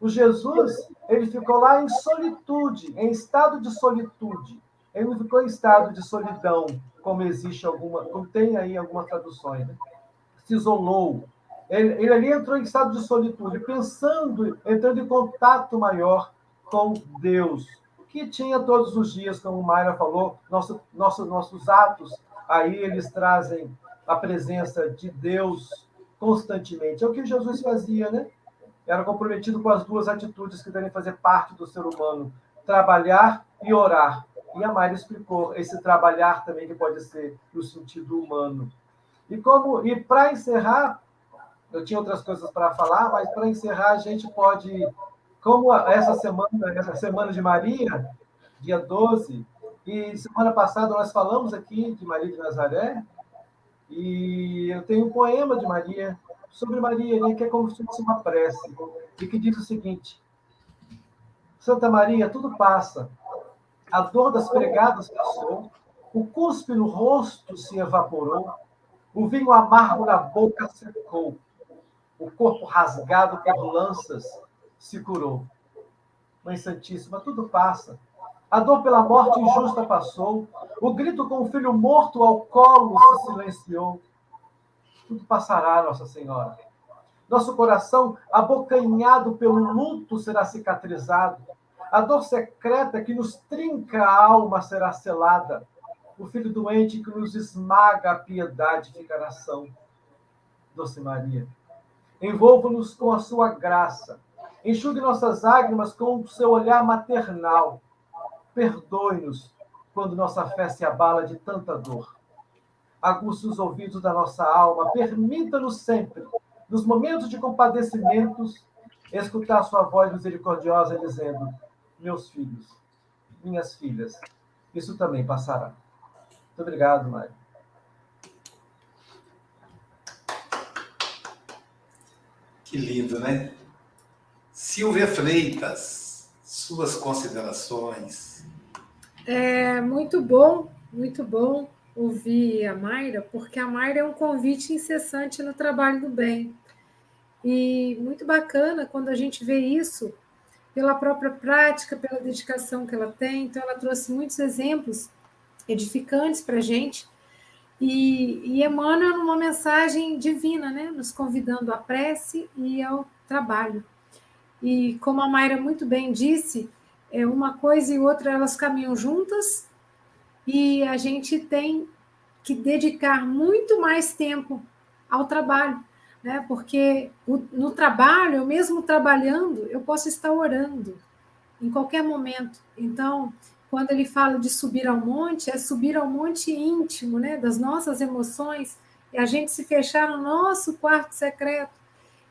O Jesus, ele ficou lá em solitude, em estado de solitude. Ele não ficou em estado de solidão, como existe alguma, como tem aí algumas traduções. Né? Se isolou. Ele, ele ali entrou em estado de solitude, pensando, entrando em contato maior com Deus, que tinha todos os dias, como Mayra falou, nosso, nosso, nossos atos, aí eles trazem a presença de Deus constantemente. É o que Jesus fazia, né? era comprometido com as duas atitudes que devem fazer parte do ser humano: trabalhar e orar. E a Mayra explicou esse trabalhar também que pode ser no sentido humano. E como e para encerrar, eu tinha outras coisas para falar, mas para encerrar a gente pode, como essa semana, essa semana de Maria, dia 12, e semana passada nós falamos aqui de Maria de Nazaré, e eu tenho um poema de Maria sobre Maria, né, que é como se fosse uma prece, e que diz o seguinte: Santa Maria, tudo passa, a dor das pregadas passou, o cuspe no rosto se evaporou, o vinho amargo na boca secou, o corpo rasgado por lanças se curou. Mãe Santíssima, tudo passa. A dor pela morte injusta passou, o grito com o filho morto ao colo se silenciou. Tudo passará, Nossa Senhora. Nosso coração, abocanhado pelo luto, será cicatrizado. A dor secreta que nos trinca a alma será selada. O filho doente que nos esmaga a piedade ficará são. Doce Maria, envolva-nos com a sua graça. Enxugue nossas lágrimas com o seu olhar maternal. Perdoe-nos quando nossa fé se abala de tanta dor. Aguce os ouvidos da nossa alma. Permita-nos sempre, nos momentos de compadecimentos, escutar sua voz misericordiosa dizendo: meus filhos, minhas filhas. Isso também passará. Muito obrigado, Mário. Que lindo, né? Silvia Freitas, suas considerações. É muito bom, muito bom ouvir a Mayra, porque a Mayra é um convite incessante no trabalho do bem. E muito bacana quando a gente vê isso pela própria prática, pela dedicação que ela tem. Então, ela trouxe muitos exemplos edificantes para a gente e, e emana uma mensagem divina, né? nos convidando à prece e ao trabalho. E como a Mayra muito bem disse, é uma coisa e outra elas caminham juntas e a gente tem que dedicar muito mais tempo ao trabalho, né? Porque no trabalho, eu mesmo trabalhando, eu posso estar orando em qualquer momento. Então, quando ele fala de subir ao monte, é subir ao monte íntimo, né? Das nossas emoções, e a gente se fechar no nosso quarto secreto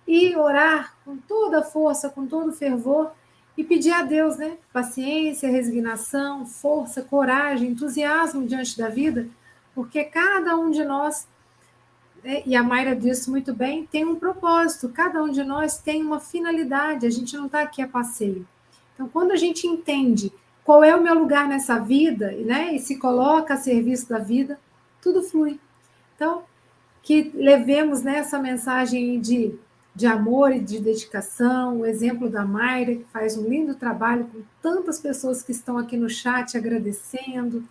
e orar com toda a força, com todo o fervor e pedir a Deus, né? Paciência, resignação, força, coragem, entusiasmo diante da vida, porque cada um de nós e a Mayra disse muito bem, tem um propósito, cada um de nós tem uma finalidade, a gente não está aqui a passeio. Então, quando a gente entende qual é o meu lugar nessa vida, né, e se coloca a serviço da vida, tudo flui. Então, que levemos nessa né, mensagem de, de amor e de dedicação, o exemplo da Mayra, que faz um lindo trabalho com tantas pessoas que estão aqui no chat agradecendo,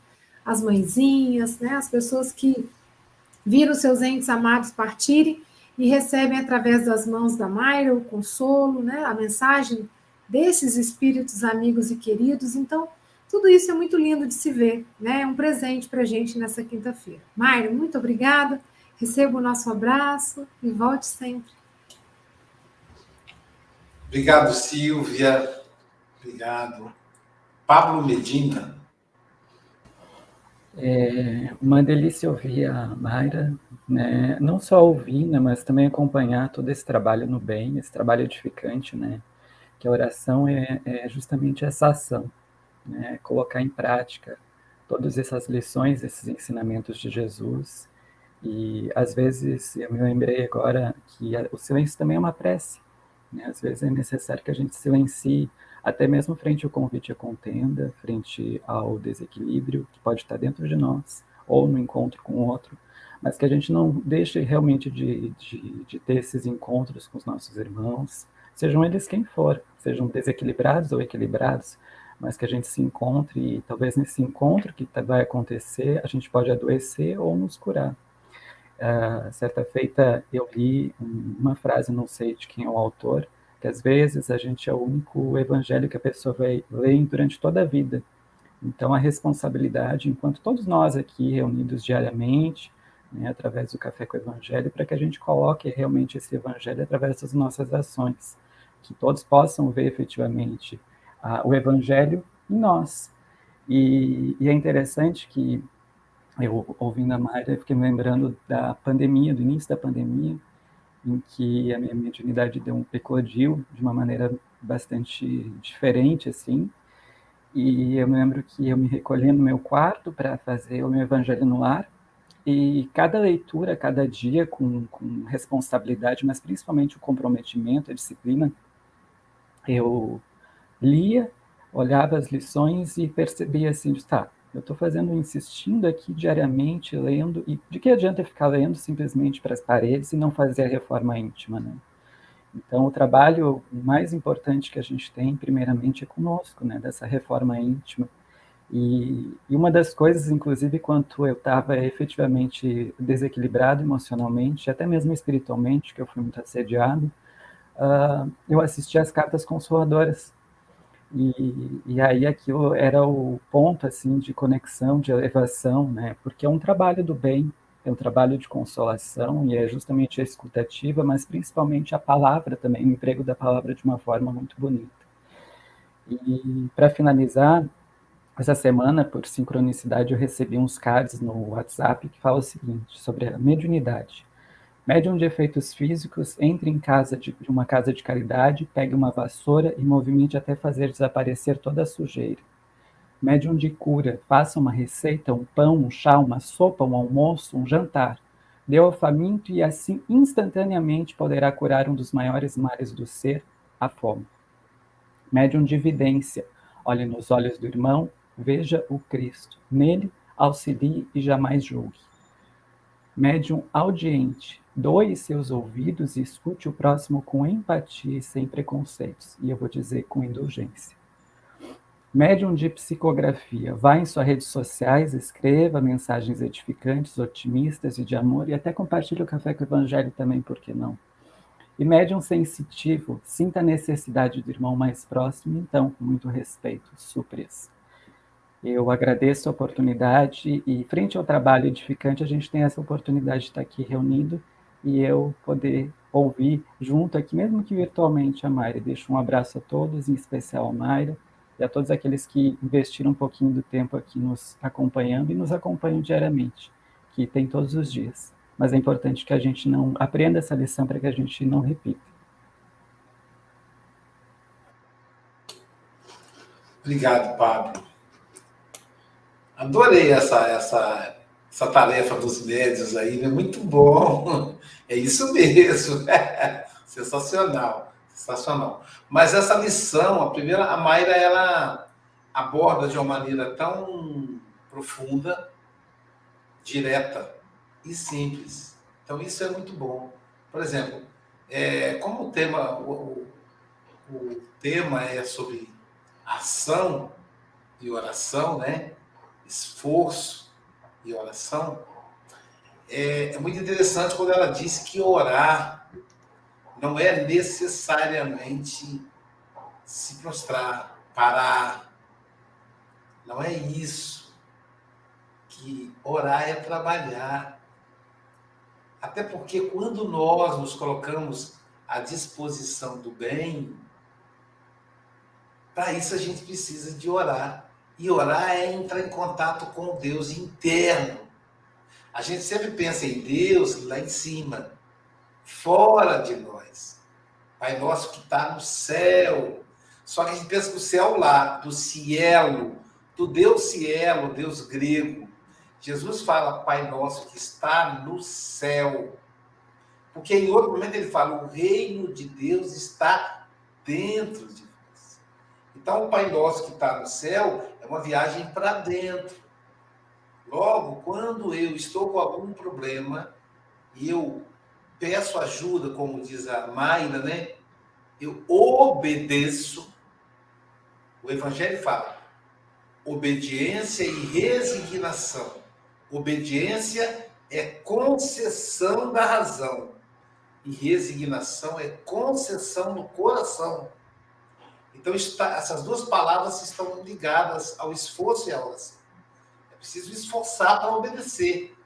as mãezinhas, né, as pessoas que viram seus entes amados partirem e recebem através das mãos da Mayra o consolo, né, a mensagem desses espíritos amigos e queridos. Então, tudo isso é muito lindo de se ver, né? É um presente para a gente nessa quinta-feira. Mayra, muito obrigada. Receba o nosso abraço e volte sempre. Obrigado, Silvia. Obrigado. Pablo Medina. É uma delícia ouvir a Mayra, né? não só ouvir, né, mas também acompanhar todo esse trabalho no bem, esse trabalho edificante, né? que a oração é, é justamente essa ação, né? colocar em prática todas essas lições, esses ensinamentos de Jesus. E às vezes eu me lembrei agora que o silêncio também é uma prece. Né? Às vezes é necessário que a gente silencie até mesmo frente ao convite à contenda, frente ao desequilíbrio que pode estar dentro de nós, ou no encontro com o outro, mas que a gente não deixe realmente de, de, de ter esses encontros com os nossos irmãos, sejam eles quem for, sejam desequilibrados ou equilibrados, mas que a gente se encontre e talvez nesse encontro que tá, vai acontecer, a gente pode adoecer ou nos curar. Uh, certa feita eu li uma frase, não sei de quem é o autor, que às vezes a gente é o único evangelho que a pessoa vai ler durante toda a vida. Então, a responsabilidade, enquanto todos nós aqui reunidos diariamente, né, através do Café com o Evangelho, para que a gente coloque realmente esse Evangelho através das nossas ações. que todos possam ver efetivamente uh, o Evangelho em nós. E, e, é interessante que, eu ouvindo a Mayra, fiquei me lembrando da pandemia, do início da pandemia, em que a minha mediunidade deu um eclodiu de uma maneira bastante diferente, assim, e eu me lembro que eu me recolhi no meu quarto para fazer o meu evangelho no ar, e cada leitura, cada dia, com, com responsabilidade, mas principalmente o comprometimento, a disciplina, eu lia, olhava as lições e percebia assim, tá, eu estou fazendo, insistindo aqui diariamente, lendo, e de que adianta ficar lendo simplesmente para as paredes e não fazer a reforma íntima, né? Então, o trabalho mais importante que a gente tem, primeiramente, é conosco, né, dessa reforma íntima. E, e uma das coisas, inclusive, quando eu estava efetivamente desequilibrado emocionalmente, até mesmo espiritualmente, que eu fui muito assediado, uh, eu assisti às cartas consoladoras. E, e aí aquilo era o ponto, assim, de conexão, de elevação, né, porque é um trabalho do bem, é um trabalho de consolação e é justamente a escutativa, mas principalmente a palavra também, o emprego da palavra de uma forma muito bonita. E para finalizar, essa semana, por sincronicidade, eu recebi uns cards no WhatsApp que falam o seguinte sobre a mediunidade. Médium de efeitos físicos, entre em casa de, uma casa de caridade, pegue uma vassoura e movimente até fazer desaparecer toda a sujeira médium de cura, faça uma receita, um pão, um chá, uma sopa, um almoço, um jantar. Dê ao faminto e assim instantaneamente poderá curar um dos maiores males do ser, a fome. Médium de evidência, olhe nos olhos do irmão, veja o Cristo. Nele, auxilie e jamais julgue. Médium audiente, doe seus ouvidos e escute o próximo com empatia e sem preconceitos. E eu vou dizer com indulgência. Médium de psicografia, vá em suas redes sociais, escreva mensagens edificantes, otimistas e de amor e até compartilhe o café com o evangelho também, por que não? E médium sensitivo, sinta a necessidade do irmão mais próximo, então, com muito respeito, supres. Eu agradeço a oportunidade e, frente ao trabalho edificante, a gente tem essa oportunidade de estar aqui reunido e eu poder ouvir junto aqui, mesmo que virtualmente, a Mayra. Deixo um abraço a todos, em especial a Mayra e a todos aqueles que investiram um pouquinho do tempo aqui nos acompanhando e nos acompanham diariamente, que tem todos os dias. Mas é importante que a gente não aprenda essa lição para que a gente não repita. Obrigado, Pablo. Adorei essa, essa, essa tarefa dos médios aí, né? Muito bom. É isso mesmo. Sensacional. Sensacional. Mas essa lição, a primeira, a Mayra, ela aborda de uma maneira tão profunda, direta e simples. Então, isso é muito bom. Por exemplo, é, como o tema, o, o tema é sobre ação e oração, né? Esforço e oração. É, é muito interessante quando ela disse que orar não é necessariamente se prostrar, parar. Não é isso. Que orar é trabalhar. Até porque quando nós nos colocamos à disposição do bem, para isso a gente precisa de orar. E orar é entrar em contato com o Deus interno. A gente sempre pensa em Deus lá em cima, fora de nós. Pai nosso que está no céu. Só que a gente pensa que o céu lá, do cielo, do Deus cielo, Deus grego. Jesus fala, Pai nosso que está no céu. Porque em outro momento ele fala, o reino de Deus está dentro de. Então, o Pai nosso que está no céu é uma viagem para dentro. Logo, quando eu estou com algum problema e eu peço ajuda, como diz a Mayra, né? Eu obedeço. O Evangelho fala obediência e resignação. Obediência é concessão da razão e resignação é concessão no coração. Então, está, essas duas palavras estão ligadas ao esforço e à oração. É preciso esforçar para obedecer,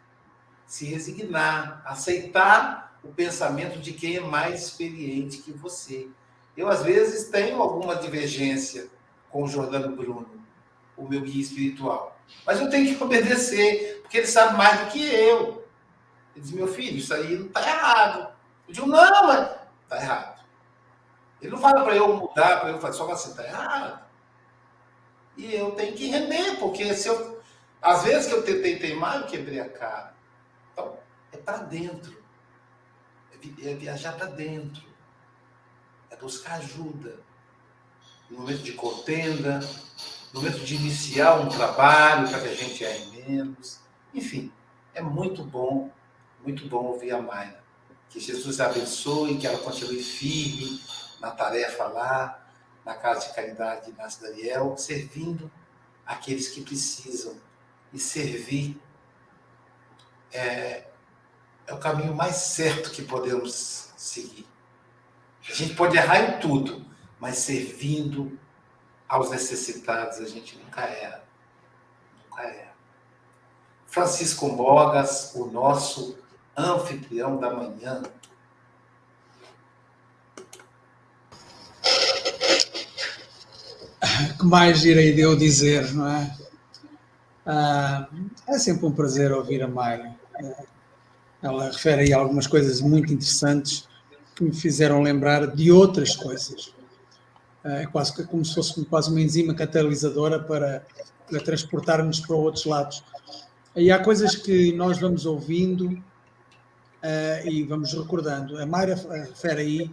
se resignar, aceitar o pensamento de quem é mais experiente que você. Eu, às vezes, tenho alguma divergência com o Jordano Bruno, o meu guia espiritual. Mas eu tenho que obedecer, porque ele sabe mais do que eu. Ele diz, meu filho, isso aí não está errado. Eu digo, não, mas está errado. Ele não fala para eu mudar, para eu fazer, só assim, está errado. E eu tenho que render, porque se eu. Às vezes que eu tentei teimar, eu quebrei a cara. Então, é para dentro. É, é viajar para dentro. É buscar ajuda. No momento de contenda, no momento de iniciar um trabalho para que a gente erre menos. Enfim, é muito bom, muito bom ouvir a Mayra. Que Jesus abençoe, que ela continue firme na tarefa lá, na Casa de Caridade de Inácio Daniel, servindo aqueles que precisam. E servir é, é o caminho mais certo que podemos seguir. A gente pode errar em tudo, mas servindo aos necessitados a gente nunca erra. Nunca erra. Francisco Mogas, o nosso anfitrião da manhã, que mais irei eu dizer, não é? Ah, é sempre um prazer ouvir a Mayra. Ela refere aí algumas coisas muito interessantes que me fizeram lembrar de outras coisas. Ah, é quase como se fosse quase uma enzima catalisadora para, para transportar-nos para outros lados. E há coisas que nós vamos ouvindo uh, e vamos recordando. A Mayra refere aí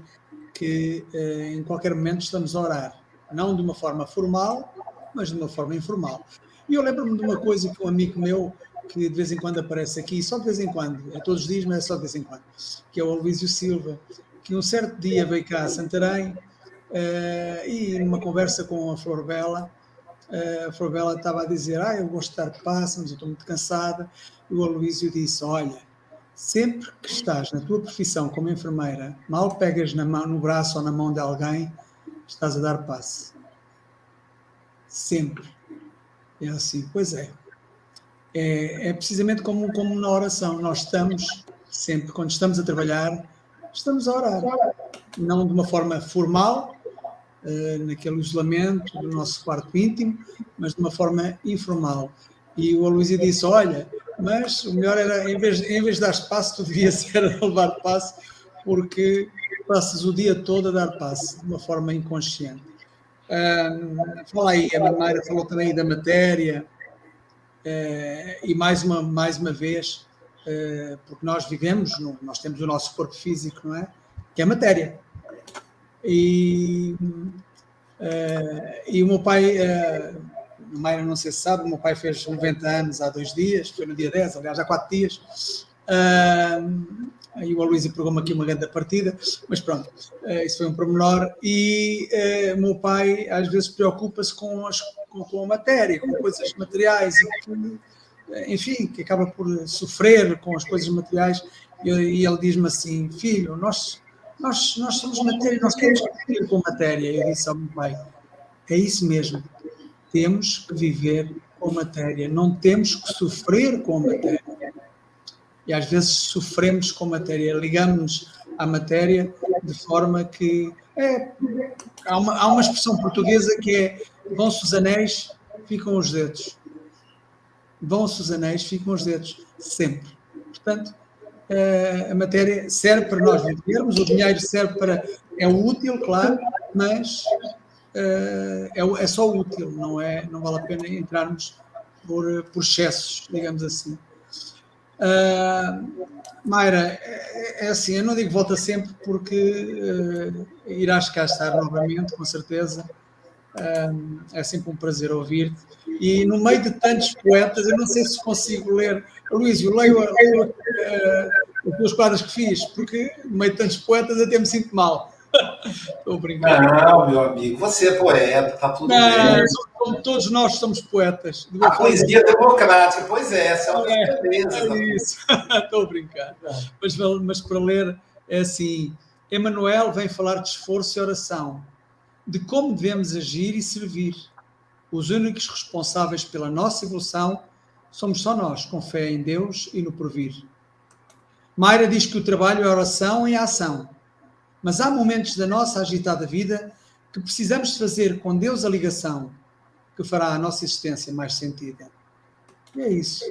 que uh, em qualquer momento estamos a orar não de uma forma formal, mas de uma forma informal. E eu lembro-me de uma coisa que um amigo meu, que de vez em quando aparece aqui, só de vez em quando, é todos os dias, mas é só de vez em quando, que é o Aloysio Silva, que um certo dia veio cá a Santarém uh, e numa conversa com a Flor Bela, uh, a Flor Bela estava a dizer, ah, eu gosto de estar passa, mas eu estou muito cansada, e o Aloysio disse, olha, sempre que estás na tua profissão como enfermeira, mal pegas na mão, no braço ou na mão de alguém, estás a dar passe. Sempre. É assim, pois é. É, é precisamente como, como na oração. Nós estamos sempre, quando estamos a trabalhar, estamos a orar. Não de uma forma formal, uh, naquele isolamento do nosso quarto íntimo, mas de uma forma informal. E o Aloysio disse: Olha, mas o melhor era, em vez, em vez de dar espaço, tu devias ser a levar passo, porque passas o dia todo a dar passe, de uma forma inconsciente. Um, fala aí, a Mayra falou também da matéria, uh, e mais uma, mais uma vez, uh, porque nós vivemos, no, nós temos o nosso corpo físico, não é? Que é matéria. E, uh, e o meu pai, uh, Mayra não sei se sabe, o meu pai fez 90 anos há dois dias, foi no dia 10, aliás, há quatro dias. Aí o Aloysio pegou-me aqui uma grande partida, mas pronto, uh, isso foi um pormenor. E o meu pai às vezes preocupa-se com, com, com, a matéria, com coisas materiais, eh, enfim, que acaba por sofrer com as coisas materiais. E, e ele diz-me assim: Filho, nós, nós, nós somos matéria, nós queremos viver com matéria. Eu disse ao meu pai: É isso mesmo, temos que viver com matéria, não temos que sofrer com matéria e às vezes sofremos com matéria, ligamos-nos à matéria de forma que é, há, uma, há uma expressão portuguesa que é vão-se os anéis, ficam os dedos. Vão-se os anéis, ficam os dedos, sempre. Portanto, eh, a matéria serve para nós vivermos, o dinheiro serve para. É útil, claro, mas eh, é, é só útil, não, é, não vale a pena entrarmos por, por excessos, digamos assim. Uh, Mayra, é, é, assim, eu não digo volta sempre porque uh, irás cá estar novamente, com certeza. Uh, é sempre um prazer ouvir-te. E no meio de tantos poetas, eu não sei se consigo ler. Luís, eu leio, leio uh, as quadras que fiz, porque no meio de tantos poetas até me sinto mal. Estou brincando. Não, meu amigo, você é poeta, está tudo não, bem. Todos nós somos poetas. A poesia é democrática, pois é, essa é uma é, beleza. É isso, estou brincando. Mas, mas para ler, é assim: Emanuel vem falar de esforço e oração, de como devemos agir e servir. Os únicos responsáveis pela nossa evolução somos só nós, com fé em Deus e no porvir. Mayra diz que o trabalho é oração e ação Mas há momentos da nossa agitada vida que precisamos fazer com Deus a ligação que fará a nossa existência mais sentida. E é isso.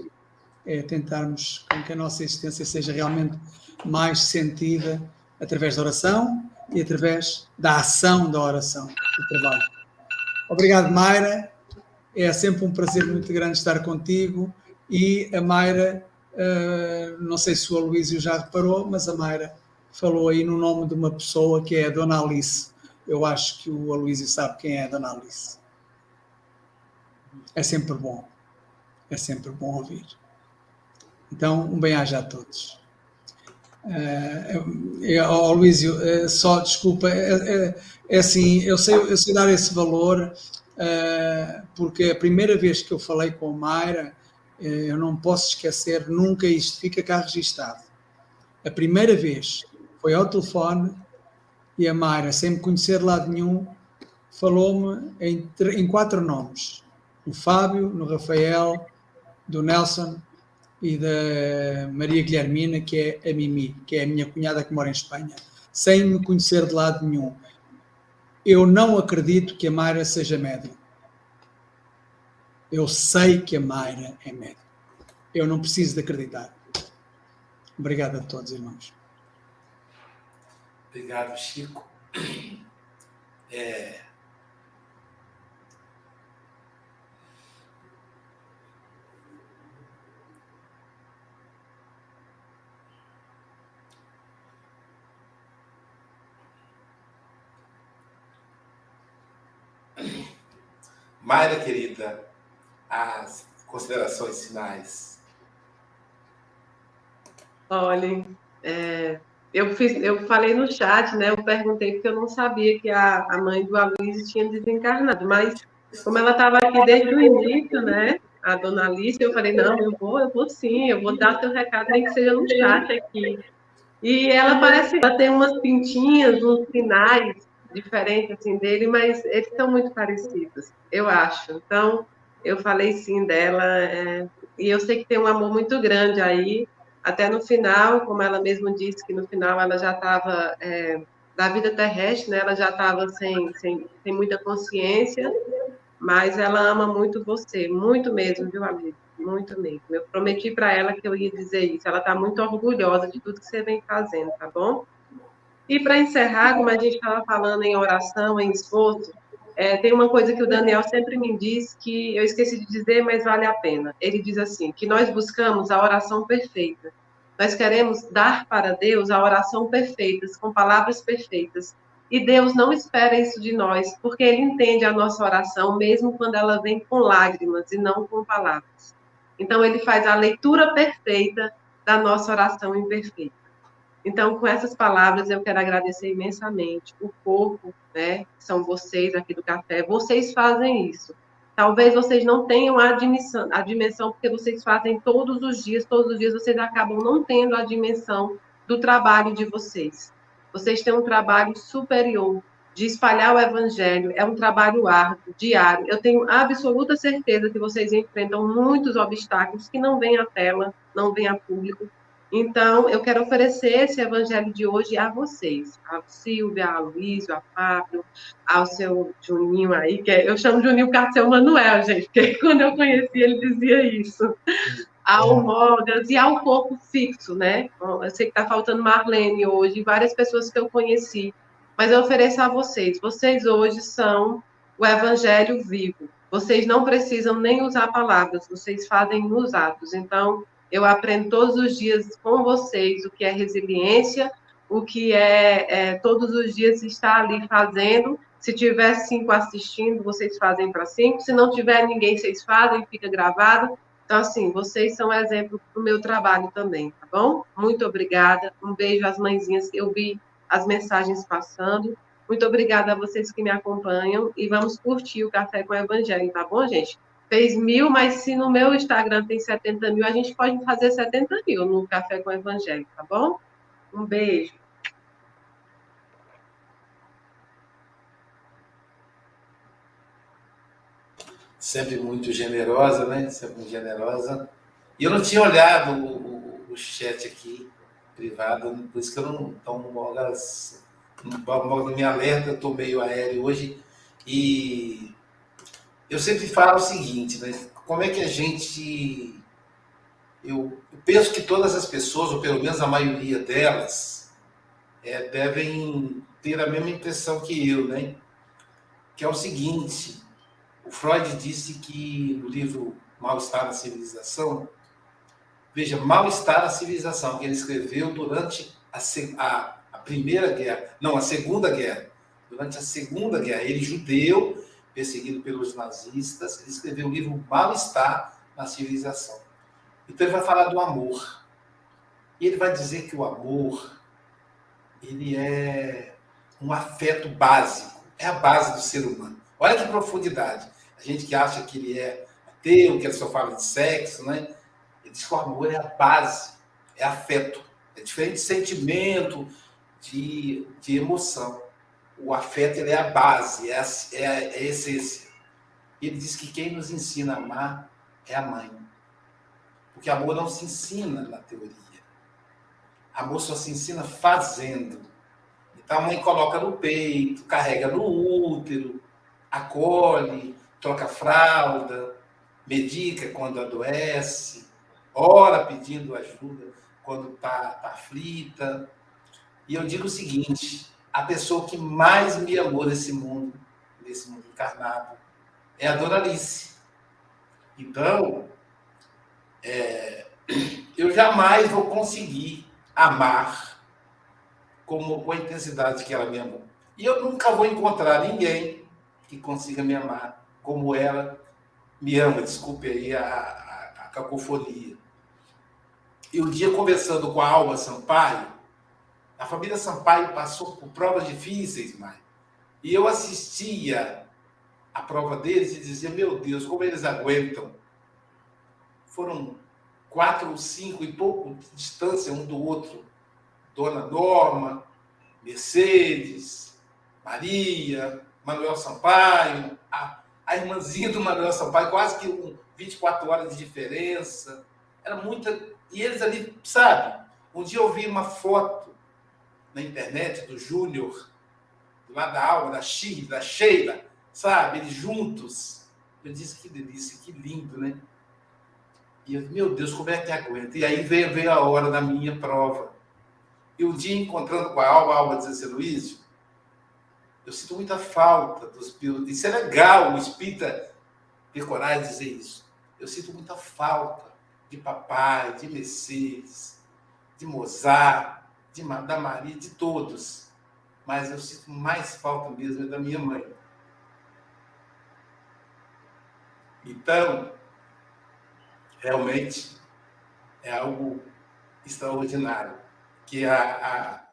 É tentarmos com que a nossa existência seja realmente mais sentida através da oração e através da ação da oração, do trabalho. Obrigado, Mayra. É sempre um prazer muito grande estar contigo. E a Mayra, uh, não sei se o Aloísio já reparou, mas a Mayra falou aí no nome de uma pessoa que é a Dona Alice. Eu acho que o Aloísio sabe quem é a Dona Alice. É sempre bom. É sempre bom ouvir. Então, um bem-aja a todos. Uh, oh, Luísio, uh, só desculpa, é, é, é, assim, eu sei, eu sei dar esse valor uh, porque a primeira vez que eu falei com a Mayra, eu não posso esquecer nunca, isto fica cá registado. A primeira vez foi ao telefone e a Mayra, sem me conhecer lado nenhum, falou-me em, em quatro nomes: no Fábio, no Rafael, do Nelson e da Maria Guilhermina, que é a Mimi, que é a minha cunhada que mora em Espanha, sem me conhecer de lado nenhum. Eu não acredito que a Mayra seja médium. Eu sei que a Mayra é médium. Eu não preciso de acreditar. Obrigado a todos, irmãos. Obrigado, Chico. É, Mayra, querida, as considerações finais. Olhem, é, eu, fiz, eu falei no chat, né? Eu perguntei porque eu não sabia que a, a mãe do Aloysio tinha desencarnado, mas como ela estava aqui desde o início, né? A dona Alice, eu falei, não, eu vou, eu vou sim, eu vou dar teu recado, nem que seja no chat aqui. E ela parece, ela tem umas pintinhas, uns sinais diferente assim dele, mas eles são muito parecidos, eu acho. Então, eu falei sim dela, é, e eu sei que tem um amor muito grande aí. Até no final, como ela mesma disse que no final ela já estava é, da vida terrestre, né? Ela já estava sem, sem, sem muita consciência, mas ela ama muito você, muito mesmo, viu, amigo? Muito mesmo. Eu prometi para ela que eu ia dizer isso. Ela está muito orgulhosa de tudo que você vem fazendo, tá bom? E para encerrar, como a gente estava falando em oração, em esforço, é, tem uma coisa que o Daniel sempre me diz que eu esqueci de dizer, mas vale a pena. Ele diz assim: que nós buscamos a oração perfeita. Nós queremos dar para Deus a oração perfeita, com palavras perfeitas. E Deus não espera isso de nós, porque Ele entende a nossa oração, mesmo quando ela vem com lágrimas e não com palavras. Então, Ele faz a leitura perfeita da nossa oração imperfeita. Então, com essas palavras, eu quero agradecer imensamente o corpo, né? São vocês aqui do café. Vocês fazem isso. Talvez vocês não tenham a dimensão, a dimensão, porque vocês fazem todos os dias, todos os dias vocês acabam não tendo a dimensão do trabalho de vocês. Vocês têm um trabalho superior de espalhar o evangelho, é um trabalho árduo, diário. Eu tenho absoluta certeza que vocês enfrentam muitos obstáculos que não vêm à tela, não vêm a público, então, eu quero oferecer esse evangelho de hoje a vocês, a Silvia, a Luísio, a Fábio, ao seu Juninho aí, que é, eu chamo Juninho Carcel Manuel, gente, porque quando eu conheci ele dizia isso. Ao Mogas e ao corpo fixo, né? Eu sei que está faltando Marlene hoje, várias pessoas que eu conheci, mas eu ofereço a vocês. Vocês hoje são o evangelho vivo. Vocês não precisam nem usar palavras, vocês fazem nos atos. Então, eu aprendo todos os dias com vocês o que é resiliência, o que é, é todos os dias estar ali fazendo. Se tiver cinco assistindo, vocês fazem para cinco. Se não tiver ninguém, vocês fazem, fica gravado. Então, assim, vocês são exemplo do meu trabalho também, tá bom? Muito obrigada. Um beijo às mãezinhas. Eu vi as mensagens passando. Muito obrigada a vocês que me acompanham e vamos curtir o Café com o Evangelho, tá bom, gente? Fez mil, mas se no meu Instagram tem 70 mil, a gente pode fazer 70 mil no Café com Evangelho, tá bom? Um beijo. Sempre muito generosa, né? Sempre muito generosa. E eu não tinha olhado o, o, o chat aqui, privado, por isso que eu não tomo logo as me alerta, estou meio aéreo hoje. E eu sempre falo o seguinte, né? Como é que a gente. Eu, penso que todas as pessoas, ou pelo menos a maioria delas, é, devem ter a mesma impressão que eu, né? Que é o seguinte: o Freud disse que no livro Mal-Estar na Civilização, veja, Mal-Estar na Civilização, que ele escreveu durante a, a, a Primeira Guerra, não, a Segunda Guerra. Durante a Segunda Guerra, ele judeu, perseguido pelos nazistas, ele escreveu o livro Mal-Estar na Civilização. Então ele vai falar do amor. E ele vai dizer que o amor, ele é um afeto básico, é a base do ser humano. Olha que profundidade. A gente que acha que ele é ateu, que ele só fala de sexo, né? Ele diz que o amor é a base, é afeto. É diferente de sentimento, de, de emoção. O afeto ele é a base, é é a, é a essência. Ele diz que quem nos ensina a amar é a mãe. Porque amor não se ensina na teoria. Amor só se ensina fazendo. Então a mãe coloca no peito, carrega no útero, acolhe, troca fralda, medica quando adoece, ora pedindo ajuda quando está tá aflita. E eu digo o seguinte: a pessoa que mais me amou nesse mundo, nesse mundo encarnado, é a Dona Alice. Então, é, eu jamais vou conseguir amar como, com a intensidade que ela me amou. E eu nunca vou encontrar ninguém que consiga me amar como ela me ama. Desculpe aí a, a, a cacofonia. E um dia, conversando com a Alma Sampaio, a família Sampaio passou por provas difíceis, mãe. E eu assistia a prova deles e dizia: Meu Deus, como eles aguentam. Foram quatro ou cinco e pouco de distância um do outro. Dona Norma, Mercedes, Maria, Manuel Sampaio, a, a irmãzinha do Manuel Sampaio, quase que um 24 horas de diferença. Era muita. E eles ali, sabe? Um dia eu vi uma foto na internet do Júnior, lá da Alma, da Xi, da Sheila, sabe? Eles juntos. Eu disse que delícia, que lindo, né? E eu, meu Deus, como é que aguenta? E aí veio, veio a hora da minha prova. E um dia, encontrando com a Alma, a Alma dizia assim, Luiz, eu sinto muita falta dos. Isso é legal, o espírita ter coragem de dizer isso. Eu sinto muita falta de papai, de Mercedes, de Mozart, de, da Maria, de todos. Mas eu sinto mais falta mesmo da minha mãe. Então, realmente é algo extraordinário que, a, a,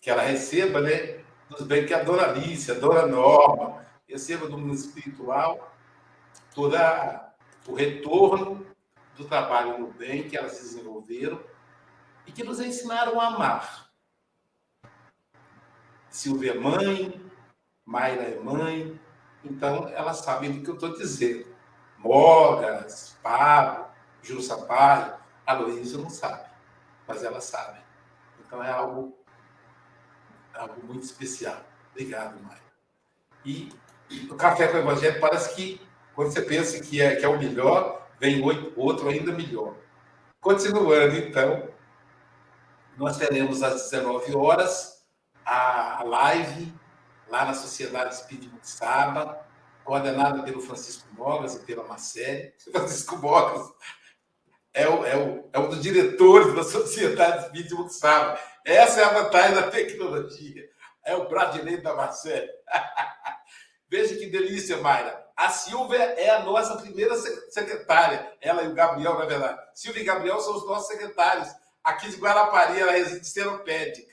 que ela receba, né? Nos bem que a Dona Alice, a Dona Norma, receba do mundo espiritual todo o retorno do trabalho no bem que elas desenvolveram e que nos ensinaram a amar. Silvia é mãe, Mayra é mãe, então elas sabem do que eu estou dizendo. Mogas, Pablo, Júlio Sampaio, Aloysio não sabe, mas elas sabem. Então é algo, algo muito especial. Obrigado, Maia. E o café com o Evangelho parece que, quando você pensa que é, que é o melhor, vem outro ainda melhor. Continuando, então, nós teremos às 19 horas a live lá na Sociedade Espírita de Muxaba, coordenada pelo Francisco Mogas e pela Marcele. Francisco Mogas é, o, é, o, é um dos diretores da Sociedade Espírita Muxaba. Essa é a vantagem da tecnologia. É o brasileiro da Marcele. Veja que delícia, Mayra. A Silvia é a nossa primeira secretária. Ela e o Gabriel, na verdade. Silvia e Gabriel são os nossos secretários. Aqui de Guarapari, ela reside seropédica.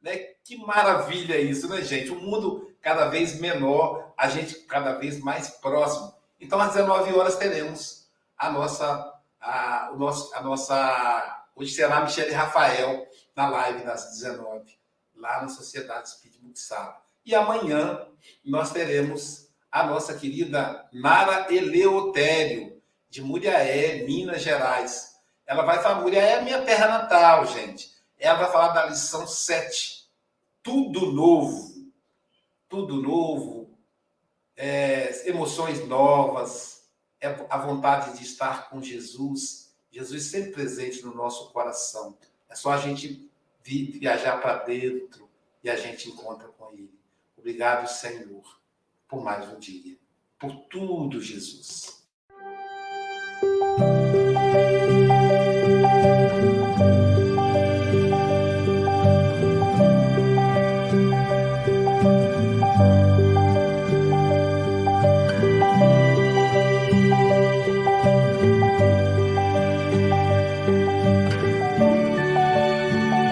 Né? Que maravilha isso, né, gente? Um mundo cada vez menor, a gente cada vez mais próximo. Então, às 19 horas, teremos a nossa a, o nosso, a nossa. Hoje será Michele Rafael na live das 19, lá na Sociedade Speed Muxaba. E amanhã nós teremos a nossa querida Nara Eleotério, de Muriaé, Minas Gerais. Ela vai falar, Muriaé é minha terra natal, gente ela vai falar da lição 7. Tudo novo. Tudo novo. É, emoções novas. É a vontade de estar com Jesus. Jesus sempre presente no nosso coração. É só a gente viajar para dentro e a gente encontra com Ele. Obrigado, Senhor, por mais um dia. Por tudo, Jesus.